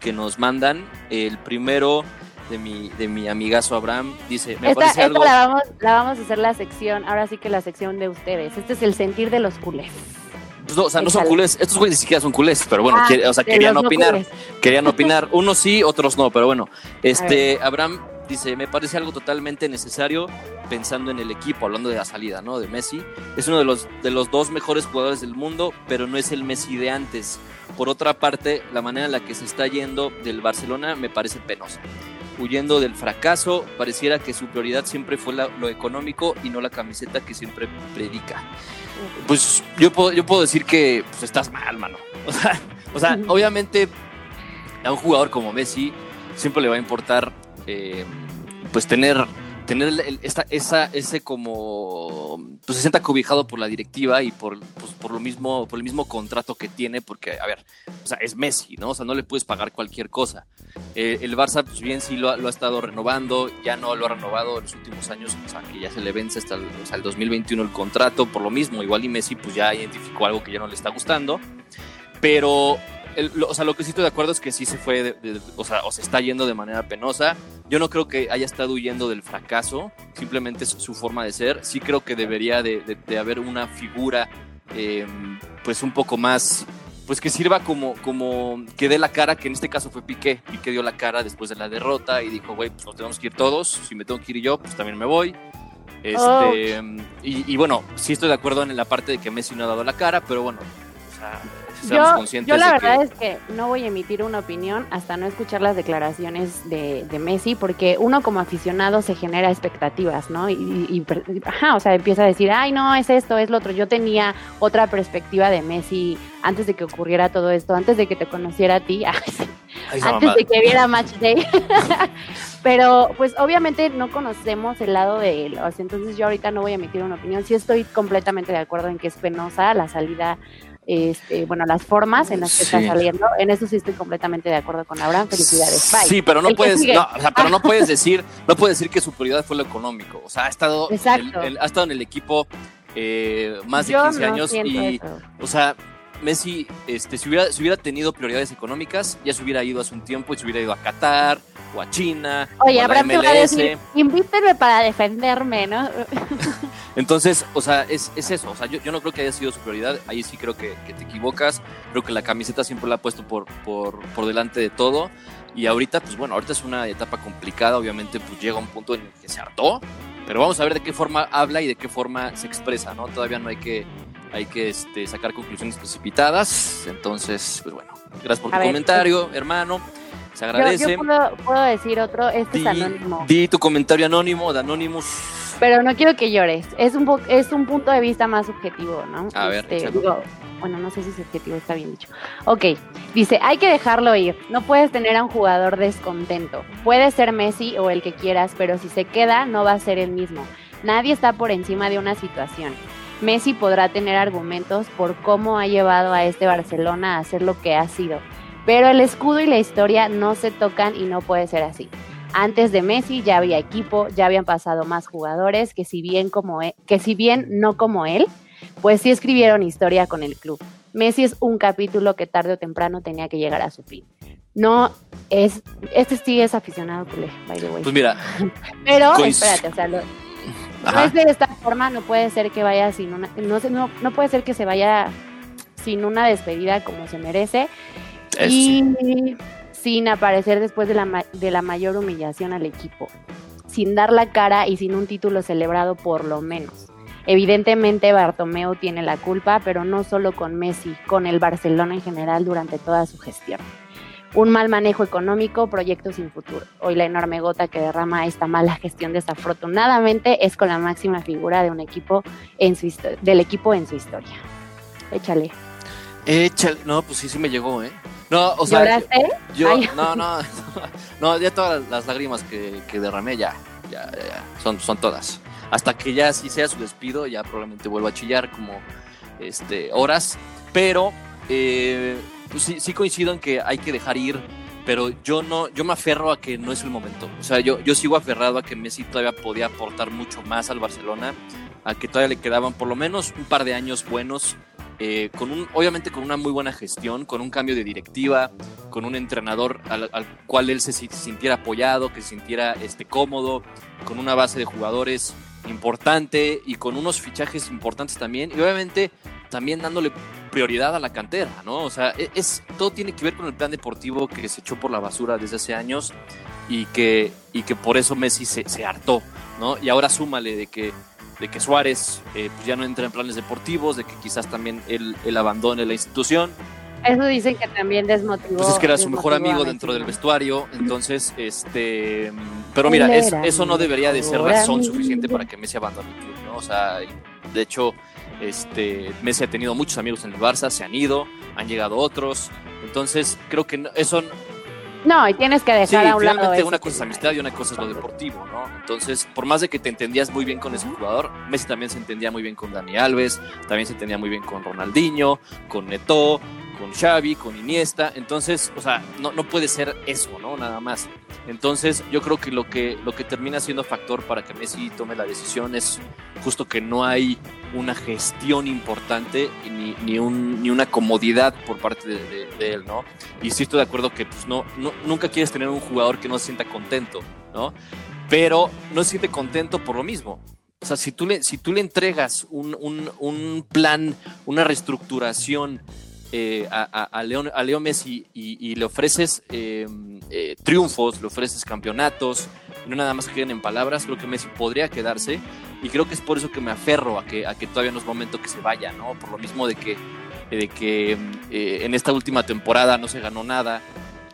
que nos mandan. El primero de mi, de mi amigazo Abraham dice, me Esta, parece esta algo... la, vamos, la vamos a hacer la sección, ahora sí que la sección de ustedes. Este es el sentir de los culés. Pues no, o sea, no son culés, estos güeyes ni siquiera son culés, pero bueno, Ah, quiere- o sea, querían no opinar. querían opinar. Unos sí, otros no, pero bueno. Este, Abraham dice, me parece algo totalmente necesario pensando en el equipo, hablando de la salida, ¿no? De Messi. Es uno de los, de los dos mejores jugadores del mundo, pero no es el Messi de antes. Por otra parte, la manera en la que se está yendo del Barcelona me parece penosa. Huyendo del fracaso, pareciera que su prioridad siempre fue la- lo económico y no la camiseta que siempre predica. Pues yo puedo, yo puedo decir que pues, estás mal, mano. O sea, o sea, Ujú. obviamente a un jugador como Messi siempre le va a importar eh, pues tener tener el- esta, esa, ese como pues se sienta cobijado por la directiva y por, pues, por lo mismo por el mismo contrato que tiene porque a ver o sea es Messi no o sea no le puedes pagar cualquier cosa. Eh, el Barça pues bien sí lo, ha- lo ha estado renovando ya no lo ha renovado en los últimos años o sea que ya se le vence hasta el, el 2021 el contrato por lo mismo igual y Messi pues ya identificó algo que ya no le está gustando pero el- lo- o sea, lo que sí estoy de acuerdo es que sí se fue, de- de- o sea, o se está yendo de manera penosa. Yo no creo que haya estado huyendo del fracaso, simplemente es su forma de ser. Sí creo que debería de, haber una figura, eh, pues un poco más, pues que sirva como, como que dé la cara, que en este caso fue Piqué. Piqué dio la cara después de la derrota y dijo, güey, pues nos tenemos que ir todos. Si me tengo que ir yo, pues también me voy. Este, y, y bueno, sí estoy de acuerdo en la parte de que Messi no ha dado la cara, pero bueno, o sea, Yo, conscientes yo la que- verdad es que no voy a emitir una opinión hasta no escuchar las declaraciones de, de Messi, porque uno como aficionado se genera expectativas, ¿no? Y, y- y ajá, o sea, empieza a decir, ay, no, es esto, es lo otro. Yo tenía otra perspectiva de Messi antes de que ocurriera todo esto, antes de que te conociera a ti, antes de que viera Match Day. Pero pues obviamente no conocemos el lado de él, o sea, entonces yo ahorita no voy a emitir una opinión. Sí estoy completamente de acuerdo en que es penosa la salida, este, bueno, las formas en las que Sí. está saliendo. En eso sí estoy completamente de acuerdo con Abraham. Felicidades. Bye. Sí, pero no El puedes, sigue. no, o sea, pero no puedes decir, no puedes decir que su prioridad fue lo económico. O sea, ha estado, el- el- ha estado en el equipo eh, más de Yo 15 no años y, eso. o sea, Messi, este, si hubiera, si hubiera tenido prioridades económicas, ya se hubiera ido hace un tiempo y se hubiera ido a Qatar o a China Oye, o a la decir, invítenme para defenderme, ¿no? Entonces, o sea, es, es eso. O sea, yo, yo no creo que haya sido su prioridad. Ahí sí creo que, que te equivocas. Creo que la camiseta siempre la ha puesto por, por, por delante de todo. Y ahorita, pues bueno, ahorita es una etapa complicada. Obviamente, pues llega un punto en el que se hartó. Pero vamos a ver de qué forma habla y de qué forma se expresa, ¿no? Todavía no hay que, hay que este, sacar conclusiones precipitadas. Entonces, pues bueno, gracias por A tu ver, comentario, hermano. Se Yo, agradece. yo puedo, puedo decir otro, este Di, es anónimo. di tu comentario anónimo de Anonymous. Pero no quiero que llores. Es un, es un punto de vista más subjetivo, ¿no? A ver, Este, digo, bueno, no sé si subjetivo está bien dicho. Ok, dice, hay que dejarlo ir. No puedes tener a un jugador descontento. Puede ser Messi o el que quieras, pero si se queda, no va a ser el mismo. Nadie está por encima de una situación. Messi podrá tener argumentos por cómo ha llevado a este Barcelona a ser lo que ha sido. Pero el escudo y la historia no se tocan y no puede ser así. Antes de Messi ya había equipo, ya habían pasado más jugadores que si bien como e- que si bien no como él, pues sí escribieron historia con el club. Messi es un capítulo que tarde o temprano tenía que llegar a su fin. No es este sí es aficionado culé, by the way. Pues mira, Pero espérate, o sea, lo- no es de esta forma, no puede ser que vaya sin una no, se- no, no puede ser que se vaya sin una despedida como se merece Es- y sin aparecer después de la, de la mayor humillación al equipo, sin dar la cara y sin un título celebrado por lo menos. Evidentemente Bartomeu tiene la culpa, pero no solo con Messi, con el Barcelona en general durante toda su gestión. Un mal manejo económico, proyectos sin futuro. Hoy la enorme gota que derrama esta mala gestión desafortunadamente es con la máxima figura de un equipo en su del equipo en su historia. Échale. Échale. No, pues sí, sí me llegó, ¿eh? No, o sea, ¿Lloraste? yo, no, no, no, ya todas las lágrimas que, que derramé ya, ya, ya, ya, son, son todas. Hasta que ya sí sea su despido, ya probablemente vuelva a chillar como este, horas, pero eh, pues sí, sí coincido en que hay que dejar ir, pero yo no, yo me aferro a que no es el momento. O sea, yo, yo sigo aferrado a que Messi todavía podía aportar mucho más al Barcelona, a que todavía le quedaban por lo menos un par de años buenos. eh, con un, obviamente con una muy buena gestión, con un cambio de directiva, con un entrenador al, al cual él se si- sintiera apoyado, que se sintiera este, cómodo, con una base de jugadores importante y con unos fichajes importantes también. Y obviamente también dándole prioridad a la cantera, ¿no? O sea, e- es, todo tiene que ver con el plan deportivo que se echó por la basura desde hace años y que, y que por eso Messi se, se hartó, ¿no? Y ahora súmale de que, de que Suárez eh, pues ya no entra en planes deportivos, de que quizás también él, él abandone la institución. Eso dicen que también desmotivó. Pues es que era su mejor amigo dentro del vestuario, entonces, este, pero mira, es- eso no debería de ser razón suficiente para que Messi abandone el club, ¿no? O sea, de hecho, este, Messi ha tenido muchos amigos en el Barça, se han ido, han llegado otros, entonces creo que eso, No, y tienes que sí, dejar a un lado. una cosa es amistad y una cosa es lo deportivo, ¿no? Entonces, por más de que te entendías muy bien con ese jugador, Messi también se entendía muy bien con Dani Alves, también se entendía muy bien con Ronaldinho, con Neto, con Xavi, con Iniesta, entonces, o sea, no, no puede ser eso, ¿no? Nada más. Entonces, yo creo que lo que lo que termina siendo factor para que Messi tome la decisión es justo que no hay una gestión importante ni, ni, un, ni una comodidad por parte de, él, ¿no? Y sí estoy de acuerdo que pues, no, no, nunca quieres tener un jugador que no se sienta contento, ¿no? Pero no se siente contento por lo mismo. O sea, si tú le, si tú le entregas un, un plan, una reestructuración eh, a, a, Leon- a Messi y, le ofreces eh, eh, triunfos, le ofreces campeonatos, no nada más que queden en palabras, creo que Messi podría quedarse y creo que es por eso que me aferro a que, a que todavía no es momento que se vaya, ¿no? Por lo mismo de que, de que en esta última temporada no se ganó nada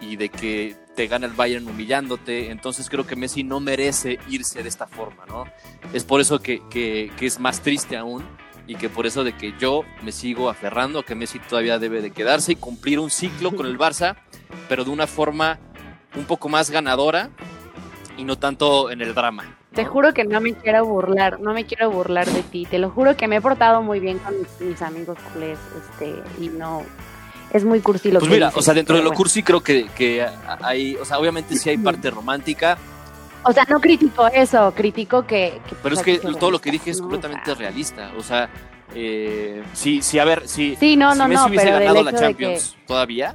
y de que te gana el Bayern humillándote, entonces creo que Messi no merece irse de esta forma, ¿no? Es por eso que, que es más triste aún y que por eso de que yo me sigo aferrando a que Messi todavía debe de quedarse y cumplir un ciclo con el Barça, pero de una forma un poco más ganadora y no tanto en el drama. Te juro que no me quiero burlar, no me quiero burlar de ti. Te lo juro que me he portado muy bien con mis, mis amigos culés, este, y no, es muy cursi lo Pues que mira, dices, o sea, dentro de lo bueno. cursi creo que, que hay, o sea, obviamente sí hay parte romántica, O sea, no critico eso, critico que... que, pero es pues, que hay ser todo lo que dije es ¿no? O completamente sea, realista. O sea, eh, sí, sí, a ver, si, Sí, no, si no, Messi no, hubiese ganado la Champions todavía,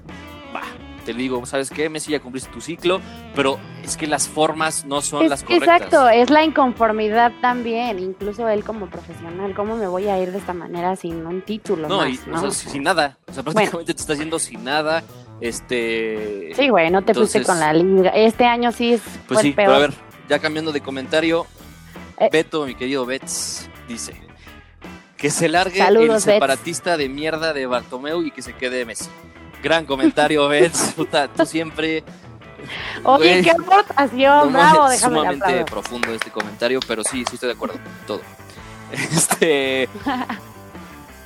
va, te digo, ¿sabes qué? Messi ya cumpliste tu ciclo, pero es que las formas no son Es- las correctas. exacto, es la inconformidad también, incluso él como profesional, ¿cómo me voy a ir de esta manera sin un título No, más, y, ¿no? o sea, sin nada. O sea, prácticamente te estás yendo sin nada. Este. Sí, güey, no te fuiste Entonces- con la liga. Este año sí es Pues sí, pero a ver, ya cambiando de comentario, Eh. Beto, mi querido Bets, dice que se largue Saludos, el separatista de mierda de Bartomeu y que se quede Messi. Gran comentario, Bets. Puta, tú siempre. Oye, Güey, qué aportación, no, bravo, es sumamente profundo este comentario, pero sí, sí estoy de acuerdo todo. Este.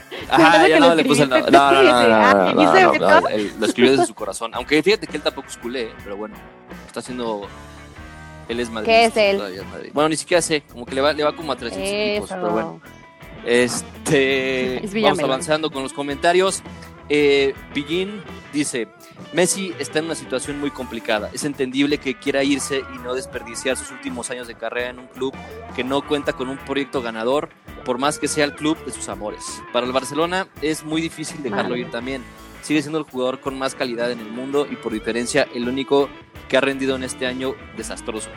Ajá, ya no le puse el no, no, lo escribió desde su corazón. Aunque fíjate que él tampoco es culé, pero bueno, está haciendo. Él es madridista. ¿Qué es él? todavía es Madrid. Bueno, ni siquiera sé, como que le va, le va como a 300 equipos, pero bueno. Este, vamos avanzando con los comentarios. Eh, Pillín dice, Messi está en una situación muy complicada. Es entendible que quiera irse y no desperdiciar sus últimos años de carrera en un club que no cuenta con un proyecto ganador, por más que sea el club de sus amores. Para el Barcelona es muy difícil dejarlo ir también. Sigue siendo el jugador con más calidad en el mundo y por diferencia el único que ha rendido en este año desastroso.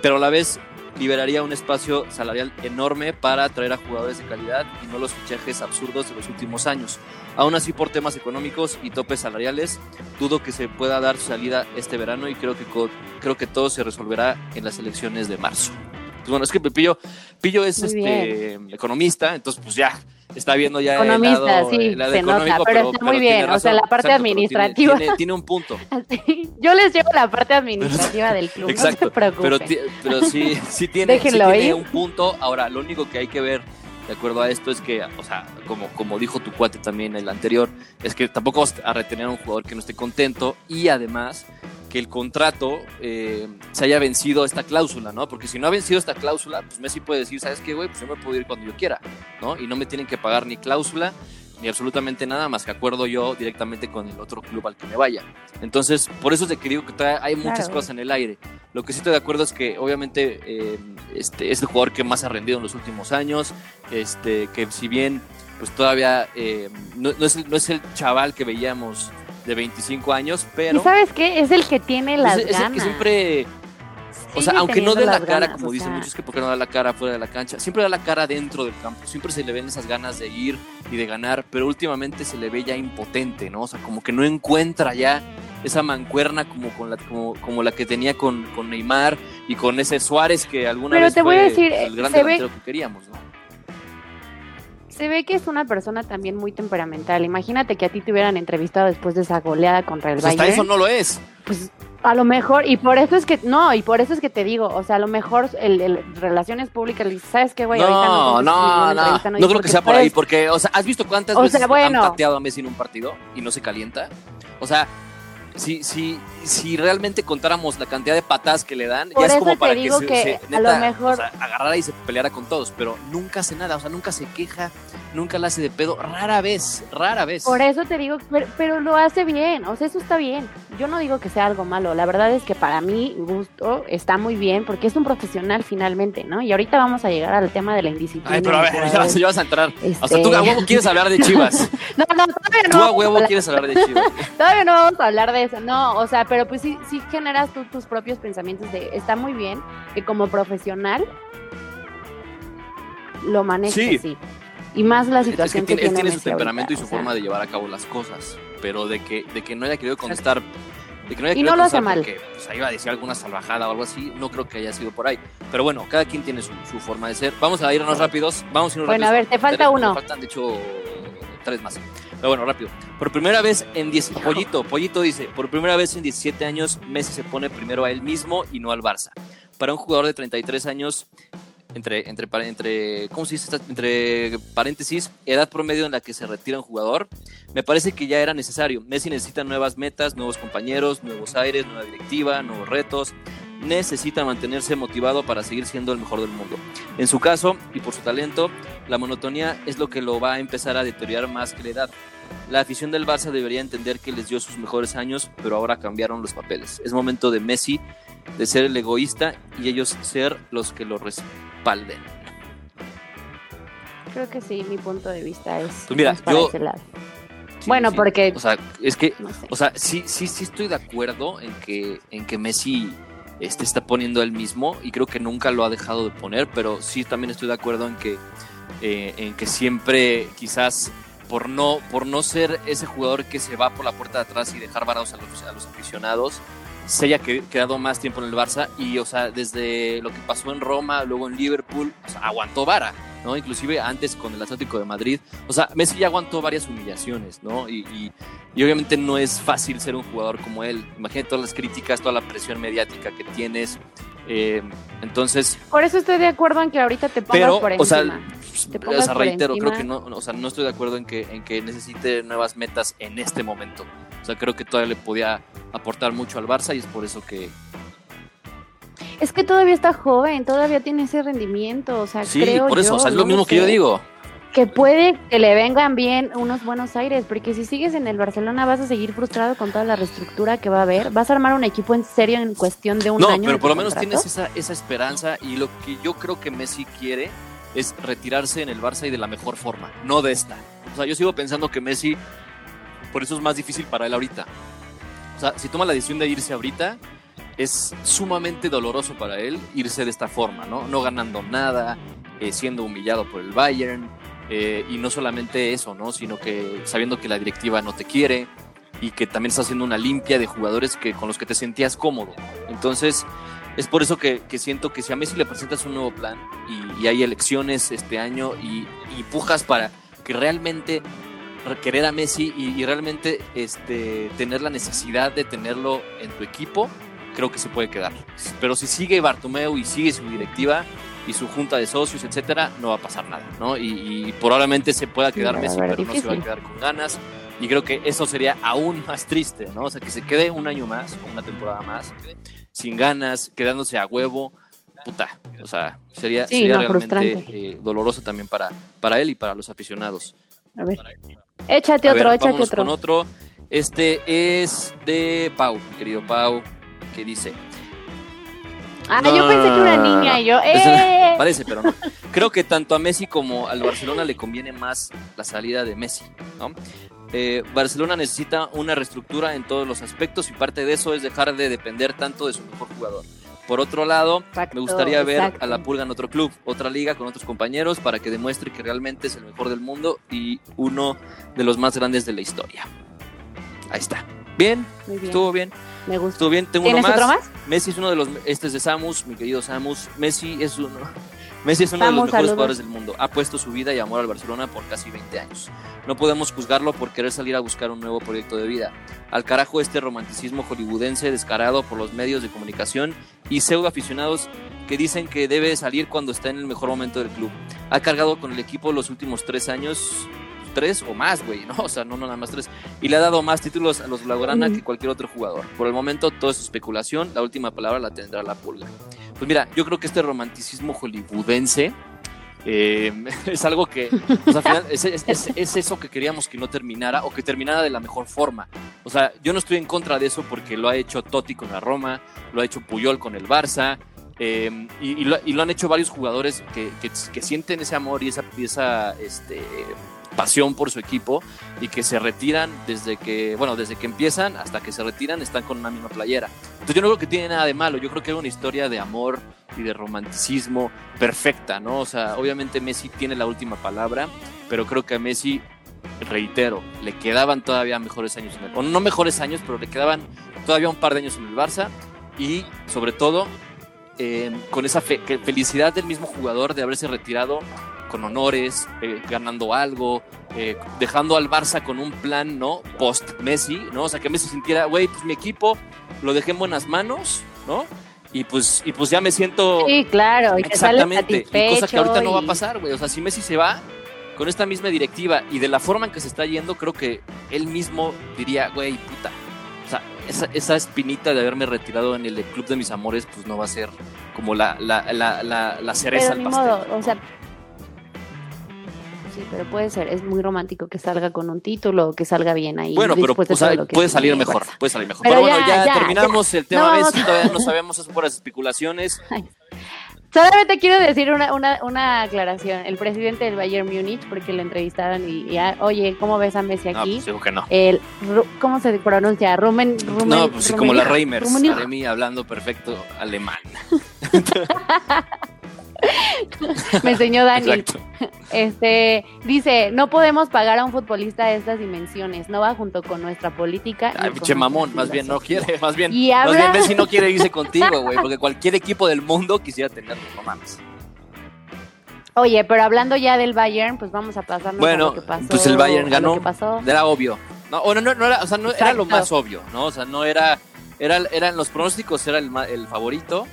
Pero a la vez liberaría un espacio salarial enorme para atraer a jugadores de calidad y no los fichajes absurdos de los últimos años. Aún así, por temas económicos y topes salariales, dudo que se pueda dar su salida este verano y creo que, creo que todo se resolverá en las elecciones de marzo. Pues bueno, es que Pillo, Pillo es Muy este economista, entonces pues ya está viendo ya Economista, el lado, sí, el lado se nota, pero está muy bien, o sea, la parte Exacto, pero tiene- administrativa. Tiene, tiene un punto. Yo les llevo la parte administrativa del club, Exacto, no se preocupen. pero, pero sí, sí tiene, sí tiene un punto. Ahora, lo único que hay que ver, de acuerdo a esto, es que, o sea, como, como dijo tu cuate también el anterior, es que tampoco vamos a retener a un jugador que no esté contento y además que el contrato eh, se haya vencido esta cláusula, ¿no? Porque si no ha vencido esta cláusula, pues Messi puede decir, ¿sabes qué, güey? Pues yo me puedo ir cuando yo quiera, ¿no? Y no me tienen que pagar ni cláusula ni absolutamente nada más que acuerdo yo directamente con el otro club al que me vaya. Entonces, por eso es de que digo que todavía hay muchas Claro. cosas en el aire. Lo que sí estoy de acuerdo es que obviamente eh, este, es el jugador que más ha rendido en los últimos años, este, que si bien pues todavía eh, no, no es el, no es el chaval que veíamos de 25 años, pero ¿Y sabes qué? Es el que tiene las es, es el ganas. que siempre... O sea, aunque no dé la cara, ganas, como dicen sea, muchos, que porque no da la cara fuera de la cancha, siempre da la cara dentro del campo, siempre se le ven esas ganas de ir y de ganar, pero últimamente se le ve ya impotente, ¿no? O sea, como que no encuentra ya esa mancuerna como, con la, como, como la que tenía con, con Neymar y con ese Suárez que alguna Pero vez te voy a fue decir, el gran se ve- delantero que queríamos, ¿no? Se ve que es una persona también muy temperamental. Imagínate que a ti te hubieran entrevistado después de esa goleada contra el Pues hasta Bayern. eso no lo es. Pues a lo mejor, y por eso es que, no, y por eso es que te digo, o sea, a lo mejor el, el Relaciones Públicas ¿sabes qué, güey? Ahorita No, no, no, no, no, no, creo que sea por ahí, porque, o sea, ¿has visto cuántas O veces sea, bueno. han pateado a Messi en un partido y no se calienta? O sea, si, si, si realmente contáramos la cantidad de patadas que le dan, Por ya es como para que, se, que se- a lo mejor- o sea, agarrara y se peleara con todos, pero nunca hace nada, o sea, nunca se queja, nunca la hace de pedo, rara vez, rara vez. Por eso te digo, pero, pero lo hace bien, o sea, eso está bien. Yo no digo que sea algo malo, la verdad es que para mí gusto está muy bien porque es un profesional finalmente, ¿no? Y ahorita vamos a llegar al tema de la indisciplina. Ay, pero a ver, ya, vas- ya vas a entrar. O sea, Este- tú a huevo quieres hablar de Chivas. No, no, todavía no. Tú a huevo quieres hablar de Chivas. Todavía no vamos a hablar de eso, no, o sea, pero pues sí, sí generas tú tus propios pensamientos de, está muy bien que como profesional lo manejes Sí. así. Y más la Es que situación tiene, que él tiene tiene su temperamento ahorita, y su sea, forma de llevar a cabo las cosas, pero de que, de que no haya querido contestar, de que no haya Y querido no lo hace contestar mal. porque pues, ahí iba a decir alguna salvajada o algo así, no creo que haya sido por ahí. Pero bueno, cada quien tiene su, su forma de ser. Vamos a irnos rápidos, vamos a irnos Bueno, rápidos. a ver, te falta uno. Me faltan, de hecho, tres más. Pero bueno, rápido. Por primera vez en 10... Pollito, Pollito dice, por primera vez en 17 años Messi se pone primero a él mismo y no al Barça. Para un jugador de 33 años, entre, entre, entre, ¿cómo se dice? Entre paréntesis, edad promedio en la que se retira un jugador, me parece que ya era necesario. Messi necesita nuevas metas, nuevos compañeros, nuevos aires, nueva directiva, nuevos retos. Necesita mantenerse motivado para seguir siendo el mejor del mundo. En su caso, y por su talento, la monotonía es lo que lo va a empezar a deteriorar más que la edad. La afición del Barça debería entender que les dio sus mejores años, pero ahora cambiaron los papeles. Es momento de Messi de ser el egoísta y ellos ser los que lo respalden. Creo que sí, mi punto de vista es Pues mira, para yo- ese lado. Sí, Bueno, sí. porque- O sea, es que No sé. O sea, sí, sí, sí estoy de acuerdo en que, en que Messi este, está poniendo él mismo y creo que nunca lo ha dejado de poner, pero sí también estoy de acuerdo en que, eh, en que siempre quizás por no, por no ser ese jugador que se va por la puerta de atrás y dejar varados a los, a los aficionados, se haya que- quedado más tiempo en el Barça y, o sea, desde lo que pasó en Roma, luego en Liverpool, aguantó vara, ¿no? Inclusive antes con el Atlético de Madrid. O sea, Messi ya aguantó varias humillaciones, ¿no? Y, y- y obviamente no es fácil ser un jugador como él. Imagínate todas las críticas, toda la presión mediática que tienes. Eh, entonces, Por eso estoy de acuerdo en que ahorita te pongas pero, por o sea, encima. Te o sea, reitero, creo encima. que no, o sea, no estoy de acuerdo en que, en que necesite nuevas metas en este momento. O sea, creo que todavía le podía aportar mucho al Barça y es por eso que, Es que todavía está joven, todavía tiene ese rendimiento, o sea, Sí, creo por eso, yo, o sea, es no lo mismo que yo digo. que puede que le vengan bien unos buenos aires, porque si sigues en el Barcelona vas a seguir frustrado con toda la reestructura que va a haber. Vas a armar un equipo en serio en cuestión de un no, año. pero de por lo menos contrato. tienes esa, esa esperanza y lo que yo creo que Messi quiere es retirarse en el Barça y de la mejor forma, no de esta. O sea, yo sigo pensando que Messi, por eso es más difícil para él ahorita. O sea, si toma la decisión de irse ahorita, es sumamente doloroso para él irse de esta forma, ¿no? No ganando nada, eh, siendo humillado por el Bayern, eh, y no solamente eso, ¿no? Sino que sabiendo que la directiva no te quiere y que también está haciendo una limpia de jugadores que, con los que te sentías cómodo. Entonces, es por eso que, que siento que si a Messi le presentas un nuevo plan y, y hay elecciones este año y, y pujas para que realmente re- querer a Messi y, y realmente este, tener la necesidad de tenerlo en tu equipo, creo que se puede quedar. Pero si sigue Bartomeu y sigue su directiva y su junta de socios, etcétera, no va a pasar nada, ¿no? Y, y probablemente se pueda quedar Messi, pero no se va a quedar con ganas. Y creo que eso sería aún más triste, ¿no? O sea, que se quede un año más, una temporada más, sin ganas, quedándose a huevo, puta. O sea, sería, Sí, sería no, realmente eh, doloroso también para, para él y para los aficionados. A ver. Échate A otro, ver, échate otro. con otro. Este es de Pau, querido Pau, que dice. Ah, No, yo pensé que una no, niña y yo, Eso- ¡eh! Parece, pero no. Creo que tanto a Messi como al Barcelona le conviene más la salida de Messi, ¿no? Eh, Barcelona necesita una reestructura en todos los aspectos y parte de eso es dejar de depender tanto de su mejor jugador. Por otro lado, Exacto, me gustaría ver exacto. a la Pulga en otro club, otra liga con otros compañeros para que demuestre que realmente es el mejor del mundo y uno de los más grandes de la historia. Ahí está. Bien, estuvo bien, me gusta. estuvo bien. Tengo uno ¿Tienes más. otro más? Messi es uno de los. Este es de Samus, mi querido Samus. Messi es uno. Messi es uno de Samus, los mejores saludos. jugadores del mundo. Ha puesto su vida y amor al Barcelona por casi 20 años. No podemos juzgarlo por querer salir a buscar un nuevo proyecto de vida. Al carajo este romanticismo hollywoodense descarado por los medios de comunicación y pseudo aficionados que dicen que debe salir cuando está en el mejor momento del club. Ha cargado con el equipo los últimos tres años, tres o más, güey, ¿no? O sea, no, no nada más tres. Y le ha dado más títulos a los Blaugrana que cualquier otro jugador. Por el momento todo es especulación, la última palabra la tendrá la pulga. Pues mira, yo creo que este romanticismo hollywoodense eh, es algo que, pues, al final, es, es- es- es eso que queríamos que no terminara o que terminara de la mejor forma. O sea, yo no estoy en contra de eso porque lo ha hecho Totti con la Roma, lo ha hecho Puyol con el Barça. eh, y, y lo, y lo han hecho varios jugadores que, que- que sienten ese amor y esa, y esa este, pasión por su equipo y que se retiran desde que, bueno, desde que empiezan hasta que se retiran están con una misma playera. Entonces yo no creo que tiene nada de malo, yo creo que es una historia de amor y de romanticismo perfecta, ¿no? O sea, obviamente Messi tiene la última palabra, pero creo que a Messi, reitero, le quedaban todavía mejores años en no mejores años, pero le quedaban todavía un par de años en el Barça y sobre todo eh, con esa felicidad del mismo jugador de haberse retirado con honores, eh, ganando algo, eh, dejando al Barça con un plan, ¿no? Post Messi, ¿no? O sea, que Messi sintiera, güey, pues mi equipo lo dejé en buenas manos, ¿no? Y pues, y pues ya me siento Sí, claro, y exactamente, y cosa que ahorita no va a pasar, güey. O sea, si Messi se va con esta misma directiva y de la forma en que se está yendo, creo que él mismo diría, güey, puta. O sea, esa, esa espinita de haberme retirado en el club de mis amores, pues no va a ser como la, la, la, la, la cereza Pero al ni pastel. modo, o sea. Sí, pero puede ser, es muy romántico que salga con un título, que salga bien ahí. Bueno, pero después de o sea, todo lo que puede salir mejor, puede salir mejor. Pero Pero, bueno, ya, ya, ya, terminamos el No tema vamos Messi, todavía no sabemos, es puras especulaciones. Solamente quiero decir una, una, una aclaración. El presidente del Bayern Múnich, porque lo entrevistaron y, y, ah, oye, ¿cómo ves a Messi No, aquí? pues digo que no. el, ¿Cómo se pronuncia? Rumen, Rumen No, pues sí, como la. Reimers. Aremi hablando perfecto alemán. Me enseñó Dani. Exacto. Este, dice, no podemos pagar a un futbolista de estas dimensiones, no va junto con nuestra política. Ay, pinche mamón, más bien no filosofía". quiere, más bien, Y más habla- bien Messi no quiere irse contigo, güey, porque cualquier equipo del mundo quisiera tenerlo, no mames. Oye, pero hablando ya del Bayern, pues vamos a pasarnos Bueno, a lo que pasó. pues el Bayern ganó. Era obvio. No, o no, no, no era, o sea, no era lo más obvio, ¿no? O sea, no era, era, eran los pronósticos, era el, el favorito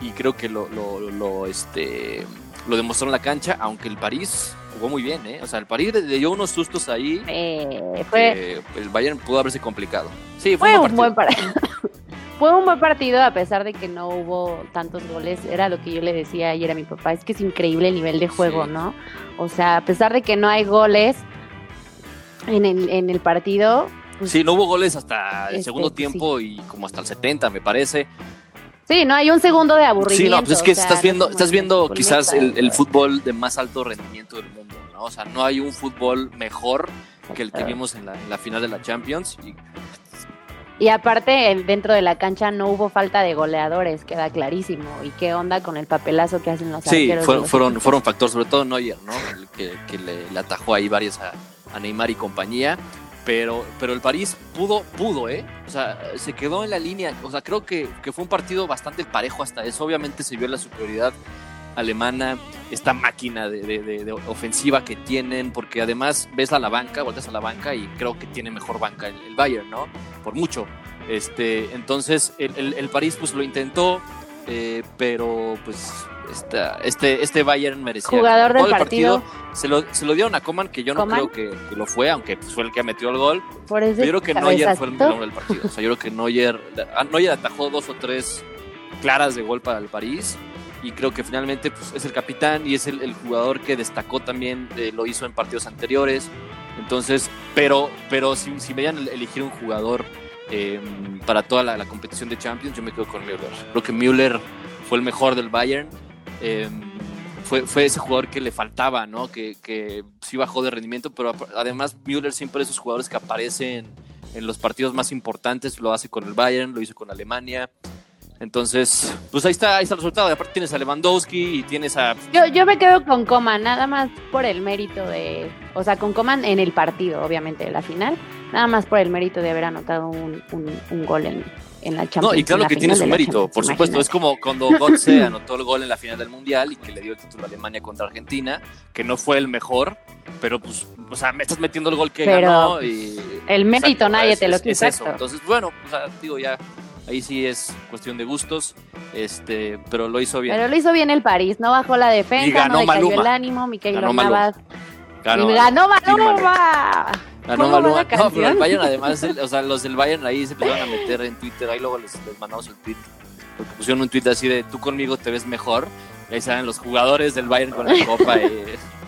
y creo que lo, lo, lo, este, lo demostró en la cancha, aunque el París jugó muy bien, ¿eh? O sea, el París le dio unos sustos ahí Eh, fue el Bayern pudo haberse complicado. Sí, fue, fue un un buen partido. fue un buen partido a pesar de que no hubo tantos goles. Era lo que yo le decía ayer a mi papá, es que es increíble el nivel de juego, Sí. ¿no? O sea, a pesar de que no hay goles en el, en el partido, pues, Sí, no hubo goles hasta el Este, segundo sí. tiempo y como hasta el 70, me parece. Sí, no hay un segundo de aburrimiento. Sí, no, pues es que o sea, estás viendo, estás viendo quizás el, el fútbol de más alto rendimiento del mundo, ¿no? O sea, no hay un fútbol mejor que el que vimos en la, en la final de la Champions. Y, Y aparte, dentro de la cancha no hubo falta de goleadores, queda clarísimo. ¿Y qué onda con el papelazo que hacen los sí, arqueros? de fueron, fueron, fueron factor, sobre todo Neuer, ¿no? El que, que le, le atajó ahí varios a, a Neymar y compañía. Pero, pero el París pudo, pudo, ¿eh? O sea, se quedó en la línea. O sea, creo que, que fue un partido bastante parejo hasta eso. Obviamente se vio la superioridad alemana, esta máquina de, ofensiva que tienen, porque además ves a la banca, volteas a la banca y creo que tiene mejor banca el, el Bayern, ¿no? Por mucho. Este, entonces, el, el- el París pues lo intentó, eh, pero pues esta- este, este Bayern merecía. Jugador del Todo el partido. se, lo, se lo dieron a Coman, que yo no ¿Coman? creo que, que lo fue, aunque pues, fue el que metió el gol. Por eso Pero yo creo que Neuer fue el, hombre del partido. O sea, yo creo que Neuer, a- Neuer atajó dos o tres claras de gol para el París. Y creo que finalmente pues, es el capitán y es el, el jugador que destacó también, eh, lo hizo en partidos anteriores. Entonces, pero, pero si, si me iban a elegir un jugador eh, para toda la, competición de Champions, yo me quedo con Müller. Creo que Müller fue el mejor del Bayern. Eh, fue, ese jugador que le faltaba. Que, sí bajó de rendimiento, pero además Müller siempre es esos jugadores que aparecen en los partidos más importantes, lo hace con el Bayern, lo hizo con Alemania. Entonces, pues ahí está, ahí está el resultado. Y aparte tienes a Lewandowski y tienes a... Yo, yo me quedo con Coman, nada más por el mérito de. O sea, con Coman en el partido, obviamente, de la final. Nada más por el mérito de haber anotado un, un, un gol en, en la Champions. No, y claro la que tiene su mérito, por supuesto. Es como cuando Götze anotó el gol en la final del Mundial y que le dio el título a Alemania contra Argentina, que no fue el mejor, pero pues, o sea, me estás metiendo el gol que Pero ganó y... el mérito nadie es- te lo quita, es eso. Entonces, bueno, o sea, digo, ya, ahí sí es cuestión de gustos, este, pero lo hizo bien. Pero lo hizo bien el París, no bajó la defensa, Y ganó no decayó Maluma. el ánimo, Miquel Ganó. Navas. Ganó, y ganó Maluma. Maluma. Ganó ¿Cómo va Maluma. No, pero el? Bayern además, el- o sea, los del Bayern ahí se empezaron a meter en Twitter, ahí luego les, les mandamos el tweet, porque pusieron un tweet así de tú conmigo te ves mejor, y ahí salen los jugadores del Bayern con la copa y...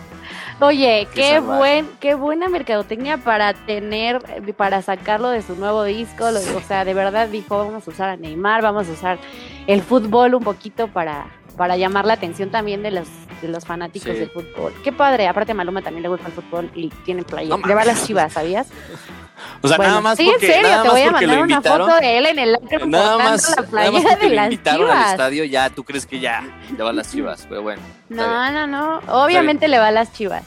Oye, Qué buen, qué buena mercadotecnia para tener, para sacarlo de su nuevo disco. lo- o sea, de verdad dijo, vamos a usar a Neymar, vamos a usar el fútbol un poquito para, para llamar la atención también de los, de los fanáticos Sí. del fútbol. Qué padre, aparte a Maluma también le gusta el fútbol y tiene playa. No le va a las chivas, ¿sabías? O sea, Bueno, nada más sí, porque, en serio, nada te más voy a porque mandar lo una invitaron, foto de él en el acto nada más, la nada más porque de lo las invitaron al estadio, ya tú crees que ya le va a las chivas, pero bueno. No, no, no. Obviamente le va a las chivas.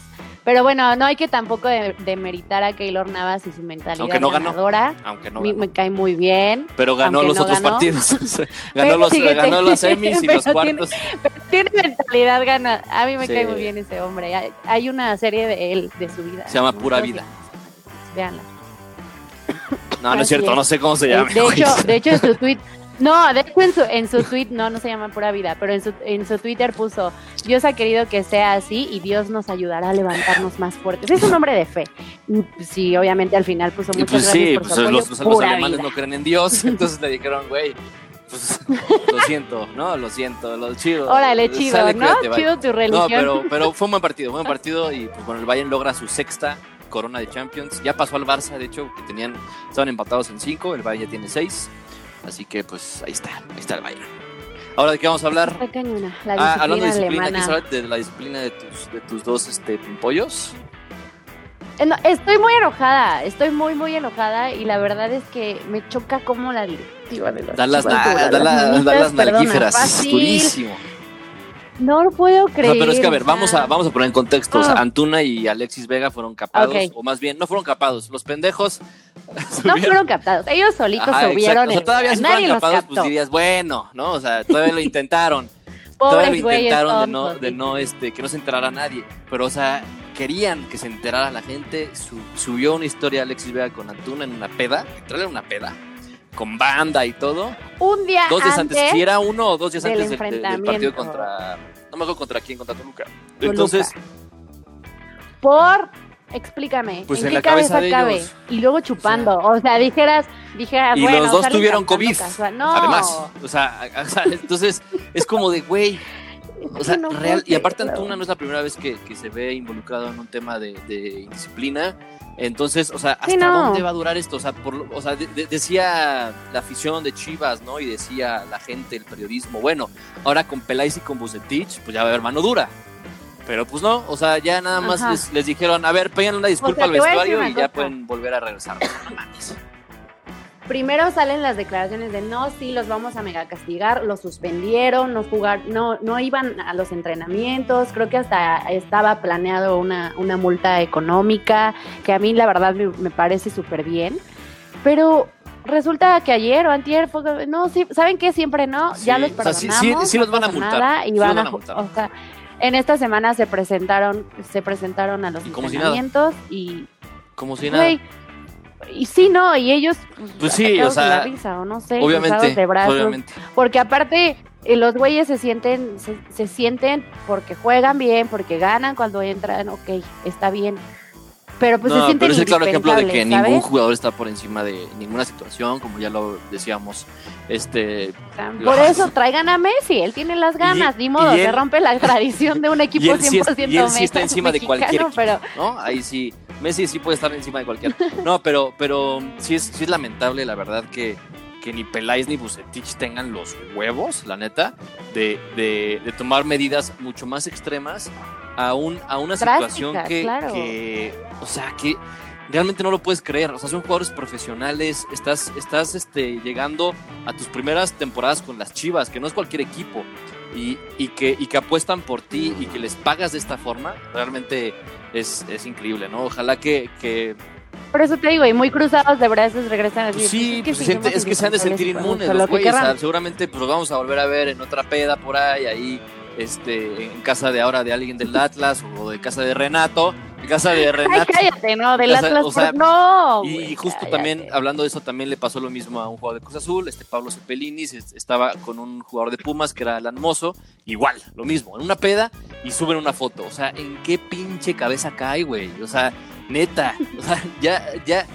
Pero bueno, no hay que tampoco de- demeritar a Keylor Navas y su mentalidad Aunque no ganó. ganadora. Aunque no Me- ganó. me cae muy bien. Pero ganó aunque los no otros ganó. partidos. ganó Pero los, sigue ganó los semis y los pero tiene- cuartos. Tiene mentalidad gana. A mí me Sí. cae muy bien ese hombre. Hay, hay una serie de él, de su vida. Se llama Pura Vida. Véanla. No, no es cierto, es. no sé cómo se Eh, llama. De hecho, de hecho en su tweet, no, de hecho en su, en su tweet, no, no se llama pura vida, pero en su, en su Twitter puso, Dios ha querido que sea así y Dios nos ayudará a levantarnos más fuertes. Es un hombre de fe. Y, pues, sí, obviamente al final puso muchas pues gracias sí, por su pues apoyo. los, los- alemanes vida. no creen en Dios, entonces le dijeron, güey, pues lo siento, ¿no? Lo siento, lo chido. Órale, chido, Sale, ¿no? cuídate. Chido tu No, religión. pero, pero fue un buen partido, buen partido y pues bueno, el Bayern logra su sexta corona de Champions. Ya pasó al Barça, de hecho, que tenían, estaban empatados en cinco, el Bayern ya tiene seis. Así que pues ahí está, ahí está el Bayern. Ahora de qué vamos a hablar. Ah, hablando de disciplina alemana. ¿quieres hablar de la disciplina de tus, de tus dos este, pimpollos? Eh, no, estoy muy enojada, estoy muy, muy enojada y la verdad es que me choca como la directiva de los Da las, da las da manitas, las durísimo. No lo puedo O creer. sea, pero es que a ver, o vamos a, vamos a poner en contexto. O sea, Ah. Antuna y Alexis Vega fueron capados, o más bien, no fueron capados. Los pendejos. No fueron captados, ellos solitos Ajá, subieron. O sea, todavía si fueran capados, captó. pues dirías, bueno, ¿no? O sea, todavía lo intentaron. todavía lo intentaron de no, de no, este, que no se enterara nadie. Pero, o sea, querían que se enterara la gente. Su- subió una historia Alexis Vega con Antuna en una peda, literal era una peda, con banda y todo. Un día Dos días antes, antes, si era uno o dos días del antes del, del- partido contra. No me acuerdo contra quién, contra Toluca. Toluca. Entonces, por Explícame, Pues ¿en, en qué la cabeza cabe? ellos. Y luego chupando, o sea, dijeras, dijeras, Y bueno, los dos tuvieron COVID. No, Además, o sea, o sea, entonces es como de, güey, o sea, No real. Y aparte. Antuna no es la primera vez que, que se ve involucrado en un tema de, de indisciplina. Entonces, o sea, ¿hasta Sí, no. dónde va a durar esto? O sea, por, o sea de- de- decía la afición de Chivas, ¿no? Y decía la gente, el periodismo, bueno, ahora con Peláez y con Bucetich, pues ya va a haber mano dura. Pero pues no, o sea, ya nada más les, les dijeron, a ver, peguen una disculpa sea, al vestuario y ya pueden volver a regresar. No mames. Primero salen las declaraciones de no, sí, los vamos a mega castigar, los suspendieron, no jugar, no, no iban a los entrenamientos, creo que hasta estaba planeado una, una multa económica, que a mí la verdad me, me parece súper bien, pero resulta que ayer o antier fue, no, sí, ¿saben qué? Siempre no, ya los o sea, perdonamos. sí- sí- sí los van a multar, y van van a, multar. o sea, en esta semana se presentaron, se presentaron a los Y como si nada. entrenamientos y, Como si nada. Y sí, no, y ellos Pues sí, o de la risa, o no sé, obviamente, de brazos, obviamente. porque aparte eh, los güeyes se sienten se, se sienten porque juegan bien, porque ganan cuando entran, ok, está bien. Pero pues se no, sienten pero es el claro ejemplo de que indispensables, ningún ¿sabes? jugador está por encima de ninguna situación, como ya lo decíamos. Este, Por eso traigan a Messi, él tiene las ganas, Y- ni modo, y se él- rompe la tradición de un equipo y él sí, es- 100% y él sí está encima de cualquier mexicano, equipo, pero ¿no? Ahí sí, Messi sí puede estar encima de cualquier. No, pero, pero sí es, sí es lamentable, la verdad, que, que ni Peláez ni Bucetich tengan los huevos, la neta, de, de, de tomar medidas mucho más extremas a, un, a una situación que, claro. que, o sea, que realmente no lo puedes creer. O sea, son jugadores profesionales, estás, estás este, llegando a tus primeras temporadas con las Chivas, que no es cualquier equipo, y, y, que, y que apuestan por ti y que les pagas de esta forma, realmente es, es increíble, ¿no? Ojalá que, que por eso te digo, y muy cruzados de brazos regresan así. sí, pues se siente- es que se han de sentir inmunes los güeyes, o sea, seguramente pues los vamos a volver a ver en otra peda por ahí, ahí, este, en casa de ahora de alguien del Atlas o de casa de Renato, en casa de Ay, Renato. cállate, no, del Atlas, o sea, por- no. Y justo cállate. también, hablando de eso, también le pasó lo mismo a un jugador de Cruz Azul, este Pablo Cepelini, estaba con un jugador de Pumas que era Alan Mozo, igual, lo mismo, en una peda y suben una foto. O sea, ¿en qué pinche cabeza cae, güey? O sea, neta, o sea, ya, ya,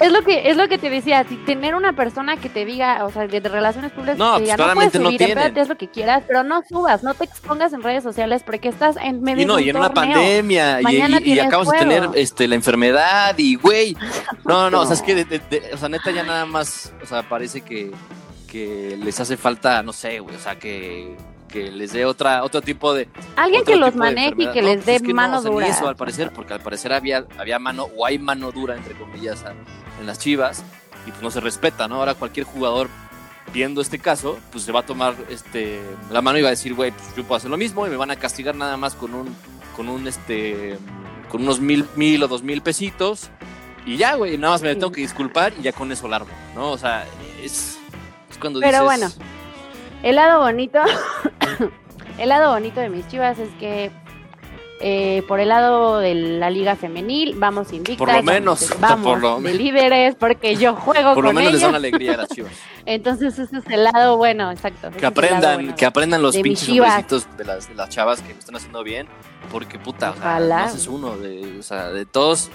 Es lo que es lo que te decía, si tener una persona que te diga, o sea, de, de relaciones públicas, No, que pues diga, no no puedes subir, espérate, haz lo que quieras, pero no subas, no te expongas en redes sociales porque estás en medio y no, de un y en una pandemia, y, Mañana y- acabas de tener este, la enfermedad, y güey, no, no, o sea, es que, de- de- de- o sea, neta, ya nada más, o sea, parece que, que les hace falta, no sé, güey, o sea, que, que les dé otra, otro tipo de, Alguien que los maneje y que No, les pues dé es que no, mano o sea, dura. eso al parecer, porque al parecer había, había mano, o hay mano dura, entre comillas, en las chivas, y pues no se respeta, ¿no? Ahora cualquier jugador viendo este caso, pues se va a tomar este la mano y va a decir, güey, pues yo puedo hacer lo mismo y me van a castigar nada más con un, con un este, con unos mil, mil o dos mil pesitos, y ya, güey, nada más me Sí. tengo que disculpar y ya con eso largo, ¿no? O sea, es, es cuando Pero dices... bueno, El lado bonito, el lado bonito de mis chivas es que eh, por el lado de la liga femenil vamos invictas, Por lo menos, vamos, por lo de líderes porque yo juego Por lo con menos les da una alegría a las chivas. Entonces ese es el lado bueno, exacto. Que aprendan, bueno. que aprendan los de pinches hombrecitos de las, de las chavas que lo están haciendo bien, porque puta, o sea, no haces uno, de, o sea, de todos,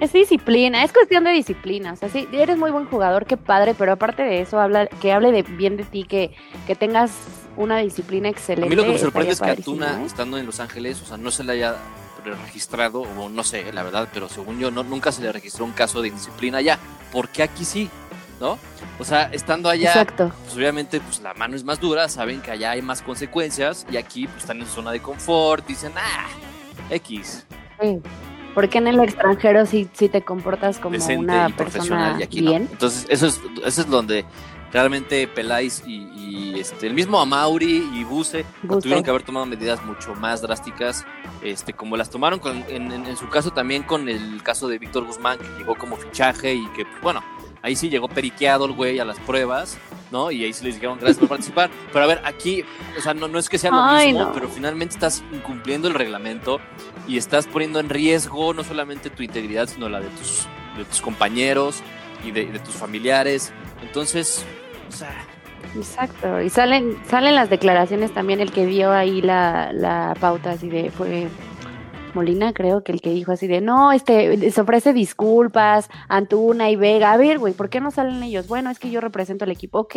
Es disciplina, es cuestión de disciplina. O sea, sí, eres muy buen jugador, qué padre, pero aparte de eso, habla, que hable de, bien de ti, que, que tengas una disciplina a excelente. mí lo que me sorprende es que Antuna, ¿eh? estando en Los Ángeles, o sea, no se le haya registrado, o no sé, la verdad, pero según yo, no, nunca se le registró un caso de indisciplina allá, porque aquí sí, ¿no? O sea, estando allá, Exacto. pues obviamente pues la mano es más dura, saben que allá hay más consecuencias, y aquí pues están en su zona de confort, dicen, ah, X, Sí. Porque en el extranjero sí, sí te comportas como decente una y persona y aquí bien. no. Entonces, eso es, eso es donde realmente Peláez y, y, este, el mismo Amauri y Buse Buse. tuvieron que haber tomado medidas mucho más drásticas, este, como las tomaron con- en, en- en su caso también con el caso de Víctor Guzmán, que llegó como fichaje y que, bueno, ahí sí llegó periqueado el güey a las pruebas, ¿no? Y ahí sí les dijeron gracias por participar. Pero a ver, aquí, o sea, no, no es que sea lo Ay, mismo, no. pero finalmente estás incumpliendo el reglamento y estás poniendo en riesgo no solamente tu integridad, sino la de tus, de tus compañeros y de, de tus familiares. Entonces, o sea, Exacto. Y salen, salen las declaraciones también, el que dio ahí la, la pauta así de fue Molina, creo que el que dijo así de, no, este, se ofrece disculpas, Antuna y Vega. A ver, güey, ¿por qué no salen ellos? Bueno, es que yo represento al equipo, ok.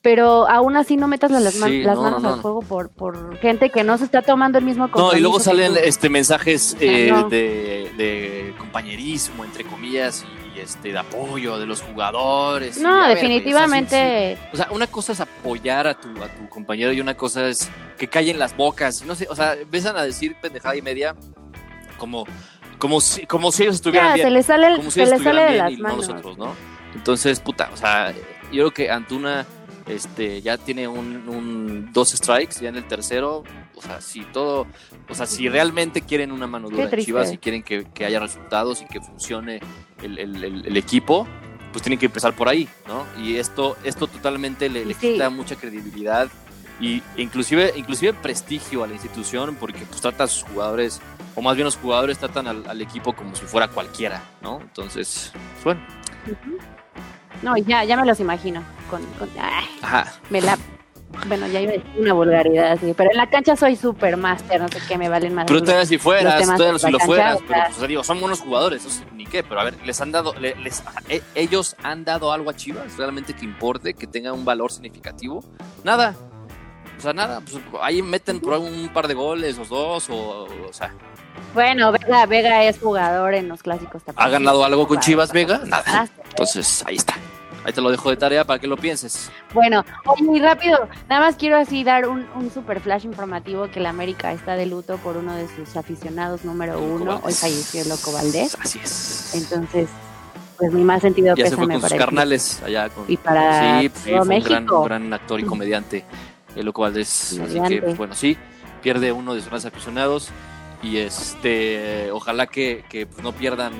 Pero aún así no metas las, man- Sí, las no, manos no, al fuego por, por gente que no se está tomando el mismo compromiso. No, y luego salen tú. este mensajes eh, de, de compañerismo, entre comillas, y este de apoyo de los jugadores. No, güey, definitivamente. o sea, sí, sí. O sea, una cosa es apoyar a tu, a tu compañero y una cosa es que callen las bocas. No sé, o sea, empiezan a decir pendejada y media como, como, si, como si ellos estuvieran Ya, bien. se le sale, como si se ellos le sale estuvieran de las y no manos. nosotros, ¿no? Entonces, puta, o sea, yo creo que Antuna este, ya tiene un, un- dos strikes, ya en el tercero, o sea, si todo, o sea, si realmente quieren una mano dura en. Chivas y quieren que, que haya resultados y que funcione el, el- equipo, pues tienen que empezar por ahí, ¿no? Y esto, esto totalmente le, le Sí. quita mucha credibilidad y inclusive, inclusive prestigio a la institución porque pues trata a sus jugadores, o más bien los jugadores tratan al, al equipo como si fuera cualquiera, ¿no? Entonces, pues bueno, No, ya, ya me los imagino. Con, con- ay, ajá. me la. Bueno, ya iba a decir una vulgaridad, sí. Pero en la cancha soy super máster, no sé qué, me valen más. Pero todavía si fueras, todavía si lo fueras, pero pues, o sea, digo, son buenos jugadores, eso ni qué, pero a ver, les han dado, le- les, e- ellos han dado algo a Chivas, realmente que importe, que tenga un valor significativo, nada, o sea, nada, pues ahí meten por un par de goles, o dos, o, o sea, Bueno, Vega, Vega es jugador en los clásicos. también. ¿ha ganado algo con Chivas. Vega? Nada, entonces ahí está, ahí te lo dejo de tarea para que lo pienses. Bueno, muy rápido, nada más quiero así dar un, un super flash informativo que la América está de luto por uno de sus aficionados número uno. Hoy Valdés. falleció el Loco Valdés. Así es. Entonces, pues mi más sentido ya se fue pésame con sus para el carnales allá con y para sí, sí, todo fue un gran, México. un gran actor y comediante el Loco Valdés así que pues, bueno sí pierde uno de sus grandes aficionados y este ojalá que, que, pues, no pierdan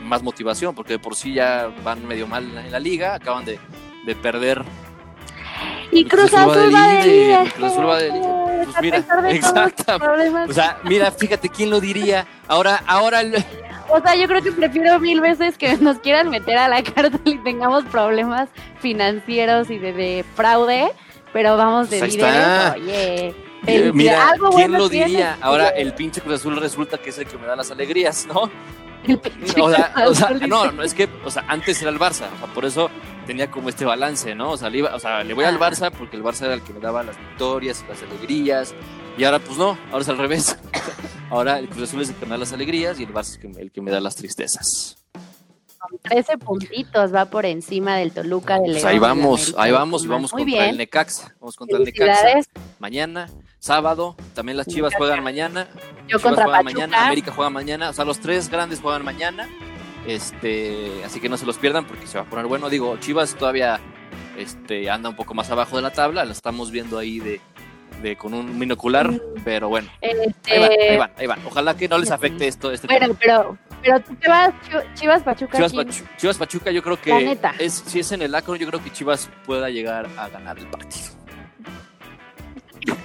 más motivación porque de por sí ya van medio mal en la, en la liga acaban de, de perder Y Cruz Azul va de líder. Cruz Azul va de líder. Pues mira, o sea mira fíjate quién lo diría ahora ahora el- O sea, yo creo que prefiero mil veces que nos quieran meter a la cárcel y tengamos problemas financieros y de, de fraude, pero vamos de Pues líderes. Oye, Eh. Mira, Algo ¿quién bueno lo diría? Ahora el pinche Cruz Azul resulta que es el que me da las alegrías, ¿no? El O sea, o sea, no, no, es que, o sea, antes era el Barça, o sea, por eso tenía como este balance, ¿no? O sea, le, iba- o sea, le voy al Ah. Barça porque el Barça era el que me daba las victorias, las alegrías, y ahora pues no, ahora es al revés. Ahora el Cruz Azul es el que me da las alegrías y el Barça es el que me- el que me da las tristezas. con 13 puntitos va por encima del Toluca del Pues León. ahí y vamos, ahí de vamos y vamos Muy contra bien. el Necaxa. Vamos contra el Necaxa mañana, sábado, también las Chivas juegan mañana. Yo Chivas contra juega Pachuca. mañana, América juega mañana, o sea, los tres grandes juegan mañana. Este, así que no se los pierdan porque se va a poner bueno. Digo, Chivas todavía este, anda un poco más abajo de la tabla, la estamos viendo ahí de, de con un binocular, Mm. pero bueno, Este, ahí van, ahí van, ahí van. Ojalá que no les afecte esto este Bueno, tema. pero, pero tú te vas, Chi- Chivas Pachuca. Chivas. Pachu- Chivas Pachuca, yo creo que es, si es en el Acro, yo creo que Chivas pueda llegar a ganar el partido.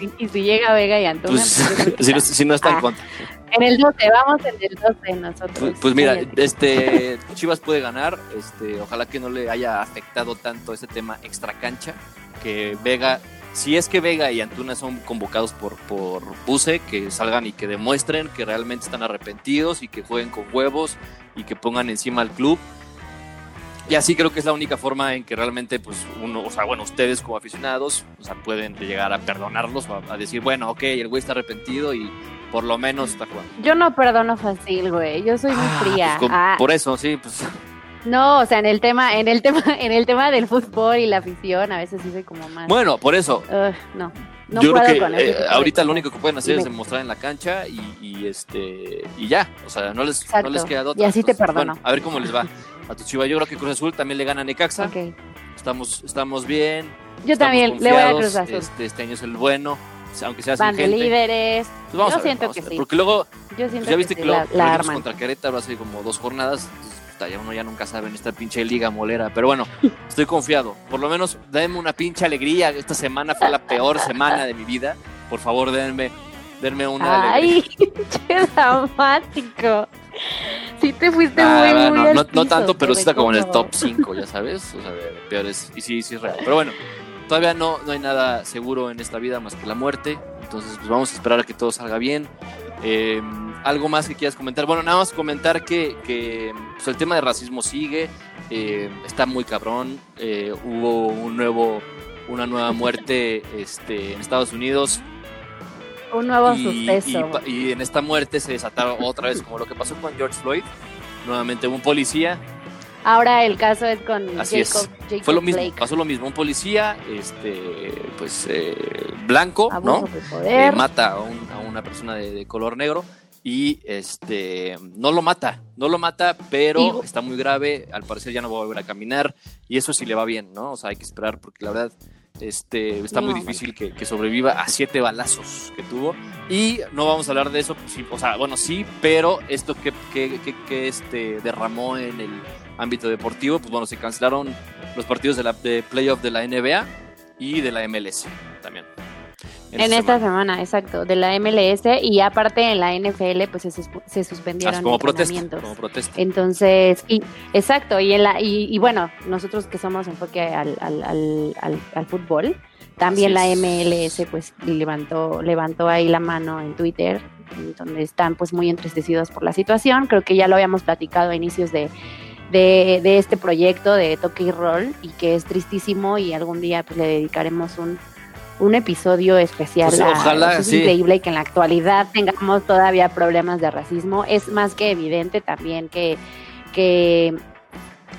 Y, y si llega Vega y Antuna. Pues, si, no, está. si no está en Ah, contra. En el 12, vamos en el 12 nosotros. Pues, pues mira, este Chivas puede ganar, este, ojalá que no le haya afectado tanto ese tema extra cancha, que Vega, si es que Vega y Antuna son convocados por, por Buse, que salgan y que demuestren que realmente están arrepentidos y que jueguen con huevos y que pongan encima al club. Y así creo que es la única forma en que realmente, pues, uno, o sea, bueno, ustedes como aficionados, o sea, pueden llegar a perdonarlos, a, a decir, bueno, ok, el güey está arrepentido y por lo menos está jugando. Yo no perdono fácil, güey. Yo soy muy Ah, fría. pues, Ah, Por eso, sí, pues. no, o sea, en el tema, en el tema, en el tema del fútbol y la afición, a veces sí soy como más. Bueno, por eso. No. No yo creo que eh, ahorita lo único que pueden hacer es demostrar en la cancha y, y, este y ya. O sea, no les, no les queda de Y otra. así te perdono. bueno, a ver cómo les va a tu Chivas. Yo creo que Cruz Azul también le gana a Necaxa. Estamos, estamos bien. Yo estamos también le voy a Cruz Azul. Este, este año es el bueno. Aunque sea sin Van de gente. líderes. Pues vamos Yo a ver, siento vamos que a ver. sí. Porque luego, Yo pues siento ya viste que, que, lo la, la perdimos arman. contra Querétaro hace como dos jornadas. Entonces, puta, ya uno ya nunca sabe en esta pinche liga molera. Pero bueno, estoy confiado. Por lo menos denme una pinche alegría. Esta semana fue la peor semana de mi vida. Por favor, denme, denme una alegría. Ay, qué dramático. Sí te fuiste Ah, muy, no, muy no, al no piso, tanto, pero sí está como en el top 5, ya sabes. O sea, de peores. Y sí, sí es real. Pero bueno, todavía no, no hay nada seguro en esta vida más que la muerte. Entonces, pues vamos a esperar a que todo salga bien. Eh, algo más que quieras comentar. Bueno, nada más comentar que, que pues, el tema de racismo sigue, eh, está muy cabrón. eh, hubo un nuevo, una nueva muerte este, en Estados Unidos Un nuevo y, suceso. y y en esta muerte se desataron otra vez, como lo que pasó con George Floyd. Nuevamente un policía, Ahora el caso es con así Jacob, es. Jacob Fue lo mismo, Blake. pasó lo mismo. Un policía, este, pues eh, blanco, Abuso ¿no? Eh, mata a, un- a una persona de, de color negro y este no lo mata, no lo mata, pero está muy grave, al parecer ya no va a volver a caminar y eso sí le va bien, ¿no? O sea, hay que esperar porque la verdad este, está muy difícil que, que sobreviva a siete balazos que tuvo y no vamos a hablar de eso, pues, sí, o sea, bueno, sí, pero esto que, que, que- que, este, derramó en el ámbito deportivo, pues bueno, se cancelaron los partidos de la de playoff de la NBA y de la MLS también. En esta semana, exacto, de la MLS y aparte en la NFL pues se, sus- se Ah, suspendieron como protesta, como protesta. Entonces, y, exacto, y, en la, y, y bueno, nosotros que somos enfoque al, al, al, al, al fútbol, también la. MLS pues levantó, levantó ahí la mano en Twitter, donde están pues muy entristecidos por la situación. Creo que ya lo habíamos platicado a inicios de, de, de este proyecto de Toque y Roll y que es tristísimo y algún día pues le dedicaremos un, un episodio especial. Pues, a- ojalá, es sí. increíble que en la actualidad tengamos todavía problemas de racismo. Es más que evidente también que, que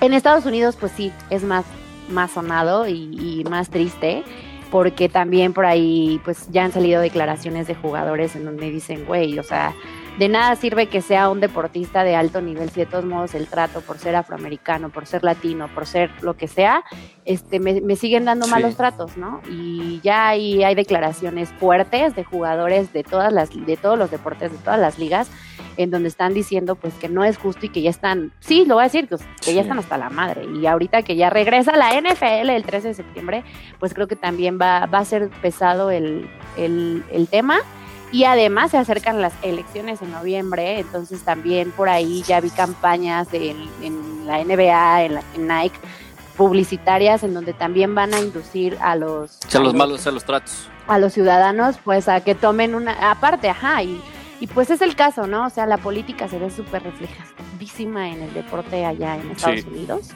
en Estados Unidos pues sí, es más, más sonado y, y más triste porque también por ahí pues ya han salido declaraciones de jugadores en donde dicen, güey, o sea, de nada sirve que sea un deportista de alto nivel si de todos modos el trato por ser afroamericano, por ser latino, por ser lo que sea, este me, me siguen dando Sí. malos tratos, ¿no? Y ya ahí hay declaraciones fuertes de jugadores de todas las de todos los deportes, de todas las ligas en donde están diciendo pues que no es justo y que ya están, sí, lo voy a decir, pues, que ya están hasta la madre. Y ahorita que ya regresa la NFL el 13 de septiembre, pues creo que también va, va a ser pesado el, el, el tema. Y además se acercan las elecciones en noviembre, entonces también por ahí ya vi campañas de- en, en la NBA, en, la, en Nike, publicitarias, en donde también van a inducir a los, a los los- malos, a los tratos. a los ciudadanos pues a que tomen una aparte, ajá, y, y pues es el caso, ¿no? O sea, la política se ve súper reflejadísima en el deporte allá en Estados Sí. Unidos.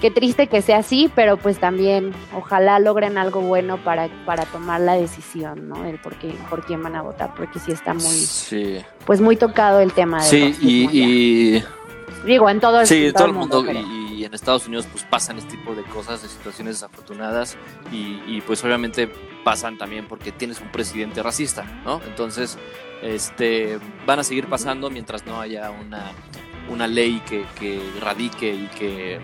Qué triste que sea así, pero pues también ojalá logren algo bueno para, para tomar la decisión, ¿no? El por, qué, por quién van a votar, porque sí está muy, Sí, pues muy tocado el tema de sí y, y digo, en todo el, sí, en todo el mundo, y, y en Estados Unidos pues pasan este tipo de cosas, de situaciones desafortunadas y, y, pues obviamente pasan también porque tienes un presidente racista, ¿no? Entonces, este, van a seguir pasando mientras no haya una, una ley que, que radique y que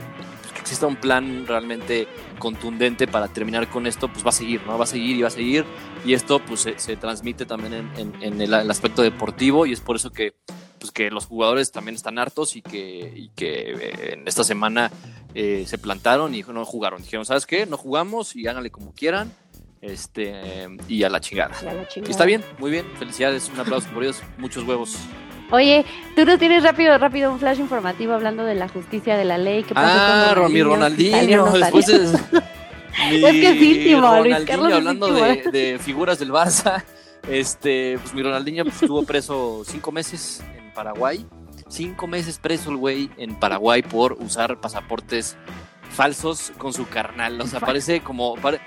exista un plan realmente contundente para terminar con esto, pues va a seguir, ¿no? Va a seguir y va a seguir y esto pues se, se transmite también en, en- en el, el aspecto deportivo y es por eso que pues que los jugadores también están hartos y que, y que eh, en esta semana eh, se plantaron y no jugaron. Dijeron, ¿sabes qué? No jugamos y háganle como quieran. Este, y a la chingada. Ya la Y chingada. está bien, muy bien. Felicidades, un aplauso por ellos. Muchos huevos. Oye, tú nos tienes rápido, rápido un flash informativo hablando de la justicia de la ley. ¿Qué pasó Ah, con mi Ronaldinho? ¿Si salió o Ronaldinho. no Después mi Es que es íntimo, Luis Ronaldinho, Carlos es hablando de, de figuras del Barça. Este, pues mi Ronaldinho pues, estuvo preso cinco meses en Paraguay. Cinco meses preso el güey en Paraguay por usar pasaportes falsos con su carnal. O sea, parece como. pare-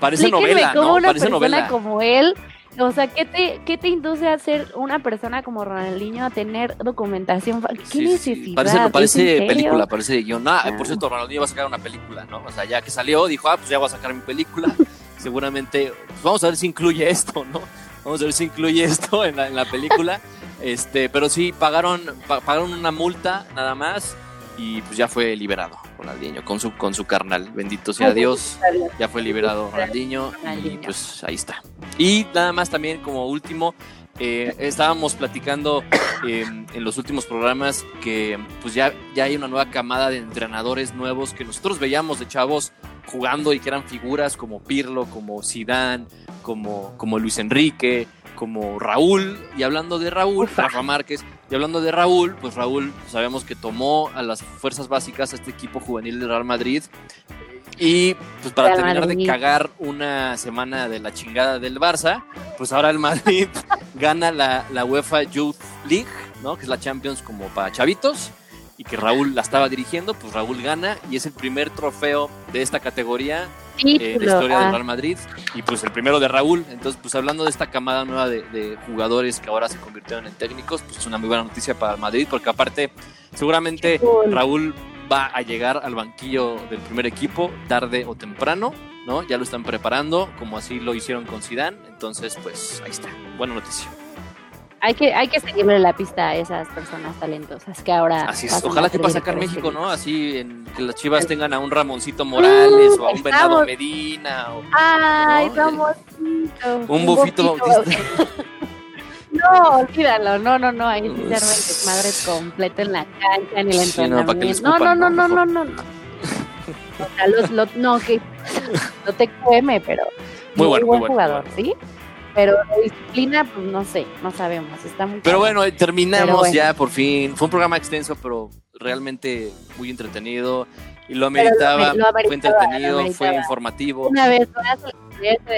Parece novela, cómo ¿no? una Parece novela. como él, o sea, ¿qué te, ¿qué te induce a ser una persona como Ronaldinho a tener documentación? ¿Qué Sí, sí, necesidad? Parece, ¿Es en parece película, parece guion. Ah, Ah. por cierto, Ronaldinho va a sacar una película, ¿no? O sea, ya que salió, dijo, ah, pues ya voy a sacar mi película. Seguramente, pues vamos a ver si incluye esto, ¿no? Vamos a ver si incluye esto en la, en la película. Este, pero sí, pagaron, pa- pagaron una multa nada más y pues ya fue liberado Ronaldinho con su, con su carnal. Bendito sea Dios. Ya fue liberado Ronaldinho y pues ahí está. Y nada más también como último, eh, estábamos platicando eh, en los últimos programas que pues ya, ya hay una nueva camada de entrenadores nuevos que nosotros veíamos de chavos jugando y que eran figuras como Pirlo, como Zidane, como, como Luis Enrique, como Raúl. Y hablando de Raúl. Rafa Márquez, y hablando de Raúl, pues Raúl sabemos que tomó a las fuerzas básicas a este equipo juvenil del Real Madrid Y pues para Real terminar de cagar una semana de la chingada del Barça, pues ahora el Madrid gana la, la UEFA Youth League, ¿no? Que es la Champions como para chavitos y que Raúl la estaba dirigiendo, pues Raúl gana y es el primer trofeo de esta categoría eh, la historia del ah, Real Madrid y pues el primero de Raúl. Entonces, pues hablando de esta camada nueva de, de jugadores que ahora se convirtieron en técnicos, pues es una muy buena noticia para el Madrid porque aparte seguramente cool. Raúl va a llegar al banquillo del primer equipo tarde o temprano, ¿no? Ya lo están preparando, como así lo hicieron con Zidane, entonces pues ahí está, buena noticia. Hay que, hay que seguirle la pista a esas personas talentosas que ahora. Así es, ojalá que pase acá en México, ¿no? Así en que las Chivas tengan a un Ramoncito Morales o a un Venado estamos. Medina o Ay, ¿no? Ramosito. un Bufito Bautista. No, olvídalo, no, no, no, ahí sí se arma el desmadre completo en la cancha, en el Sí, no, entrenamiento. no, no, no, ¿no? no, no, no. O sea, los, los- no, que no te cueme, pero Muy bueno, muy buen bueno, jugador, muy ¿sí? Pero la disciplina, pues no sé, no sabemos, está muy Pero bueno, eh, terminamos Pero bueno. ya por fin. Fue un programa extenso, pero realmente muy entretenido. Y lo ameritaba, fue entretenido, fue informativo. una vez más,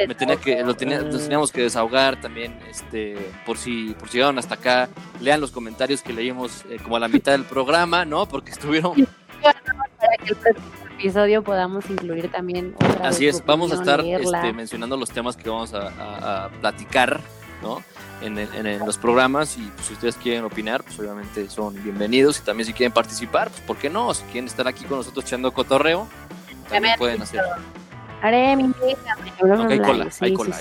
Me tenía que, lo tenía, nos teníamos que desahogar también, este, por si, por si llegaron hasta acá, lean los comentarios que leímos eh, como a la mitad del programa, ¿no? Porque estuvieron, para que el episodio podamos incluir también otra así es, vamos a estar este, mencionando los temas que vamos a, a- a platicar, ¿no? En, el- en el- los programas y pues, si ustedes quieren opinar, pues obviamente son bienvenidos y también si quieren participar, pues ¿por qué no? Si quieren estar aquí con nosotros echando cotorreo, también pueden has hacer. Haré mi hay cola, hay cola.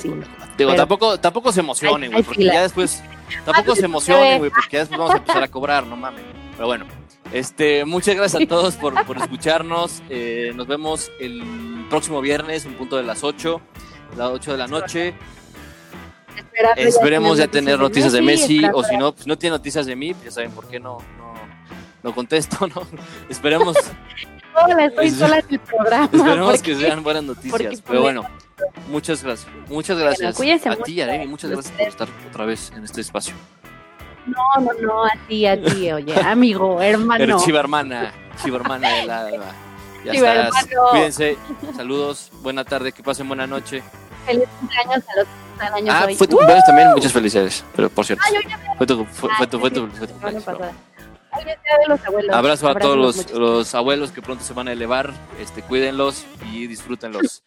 Digo, tampoco, tampoco se emocionen, güey, porque fila. ya después, tampoco Ah, se se emocionen, güey, porque ya después vamos a empezar a cobrar, no mames. Pero bueno, este, muchas gracias a todos por, por escucharnos. Eh, nos vemos el próximo viernes, en punto de las 8, las 8 de la noche. Esperando Esperemos ya tener noticias de Messi, o si no, pues no tiene noticias de mí, pues ya saben por qué no, no, no contesto, ¿no? Esperemos, Hola, estoy sola en el programa. esperemos porque- que sean buenas noticias. Pero bueno, muchas gracias. Muchas gracias cuídense a ti, Aremi, muchas gracias por estar otra vez en este espacio. No, no, no, a ti, a ti, oye, amigo, hermano. Eres chiva hermana, chiva hermana del alma. Ya Chiva estás. hermano. Cuídense. Saludos. Buena tarde. Que pasen buena noche. Feliz cumpleaños a los que están años Ah, hoy. fue tu cumpleaños también. Muchas felicidades. Pero por cierto. Ay, oye, Fue tu, fue, fue tu, fue tu, fue tu cumpleaños. los abuelos. Abrazo a todos los, los abuelos que pronto se van a elevar. Este, cuídenlos y disfrútenlos.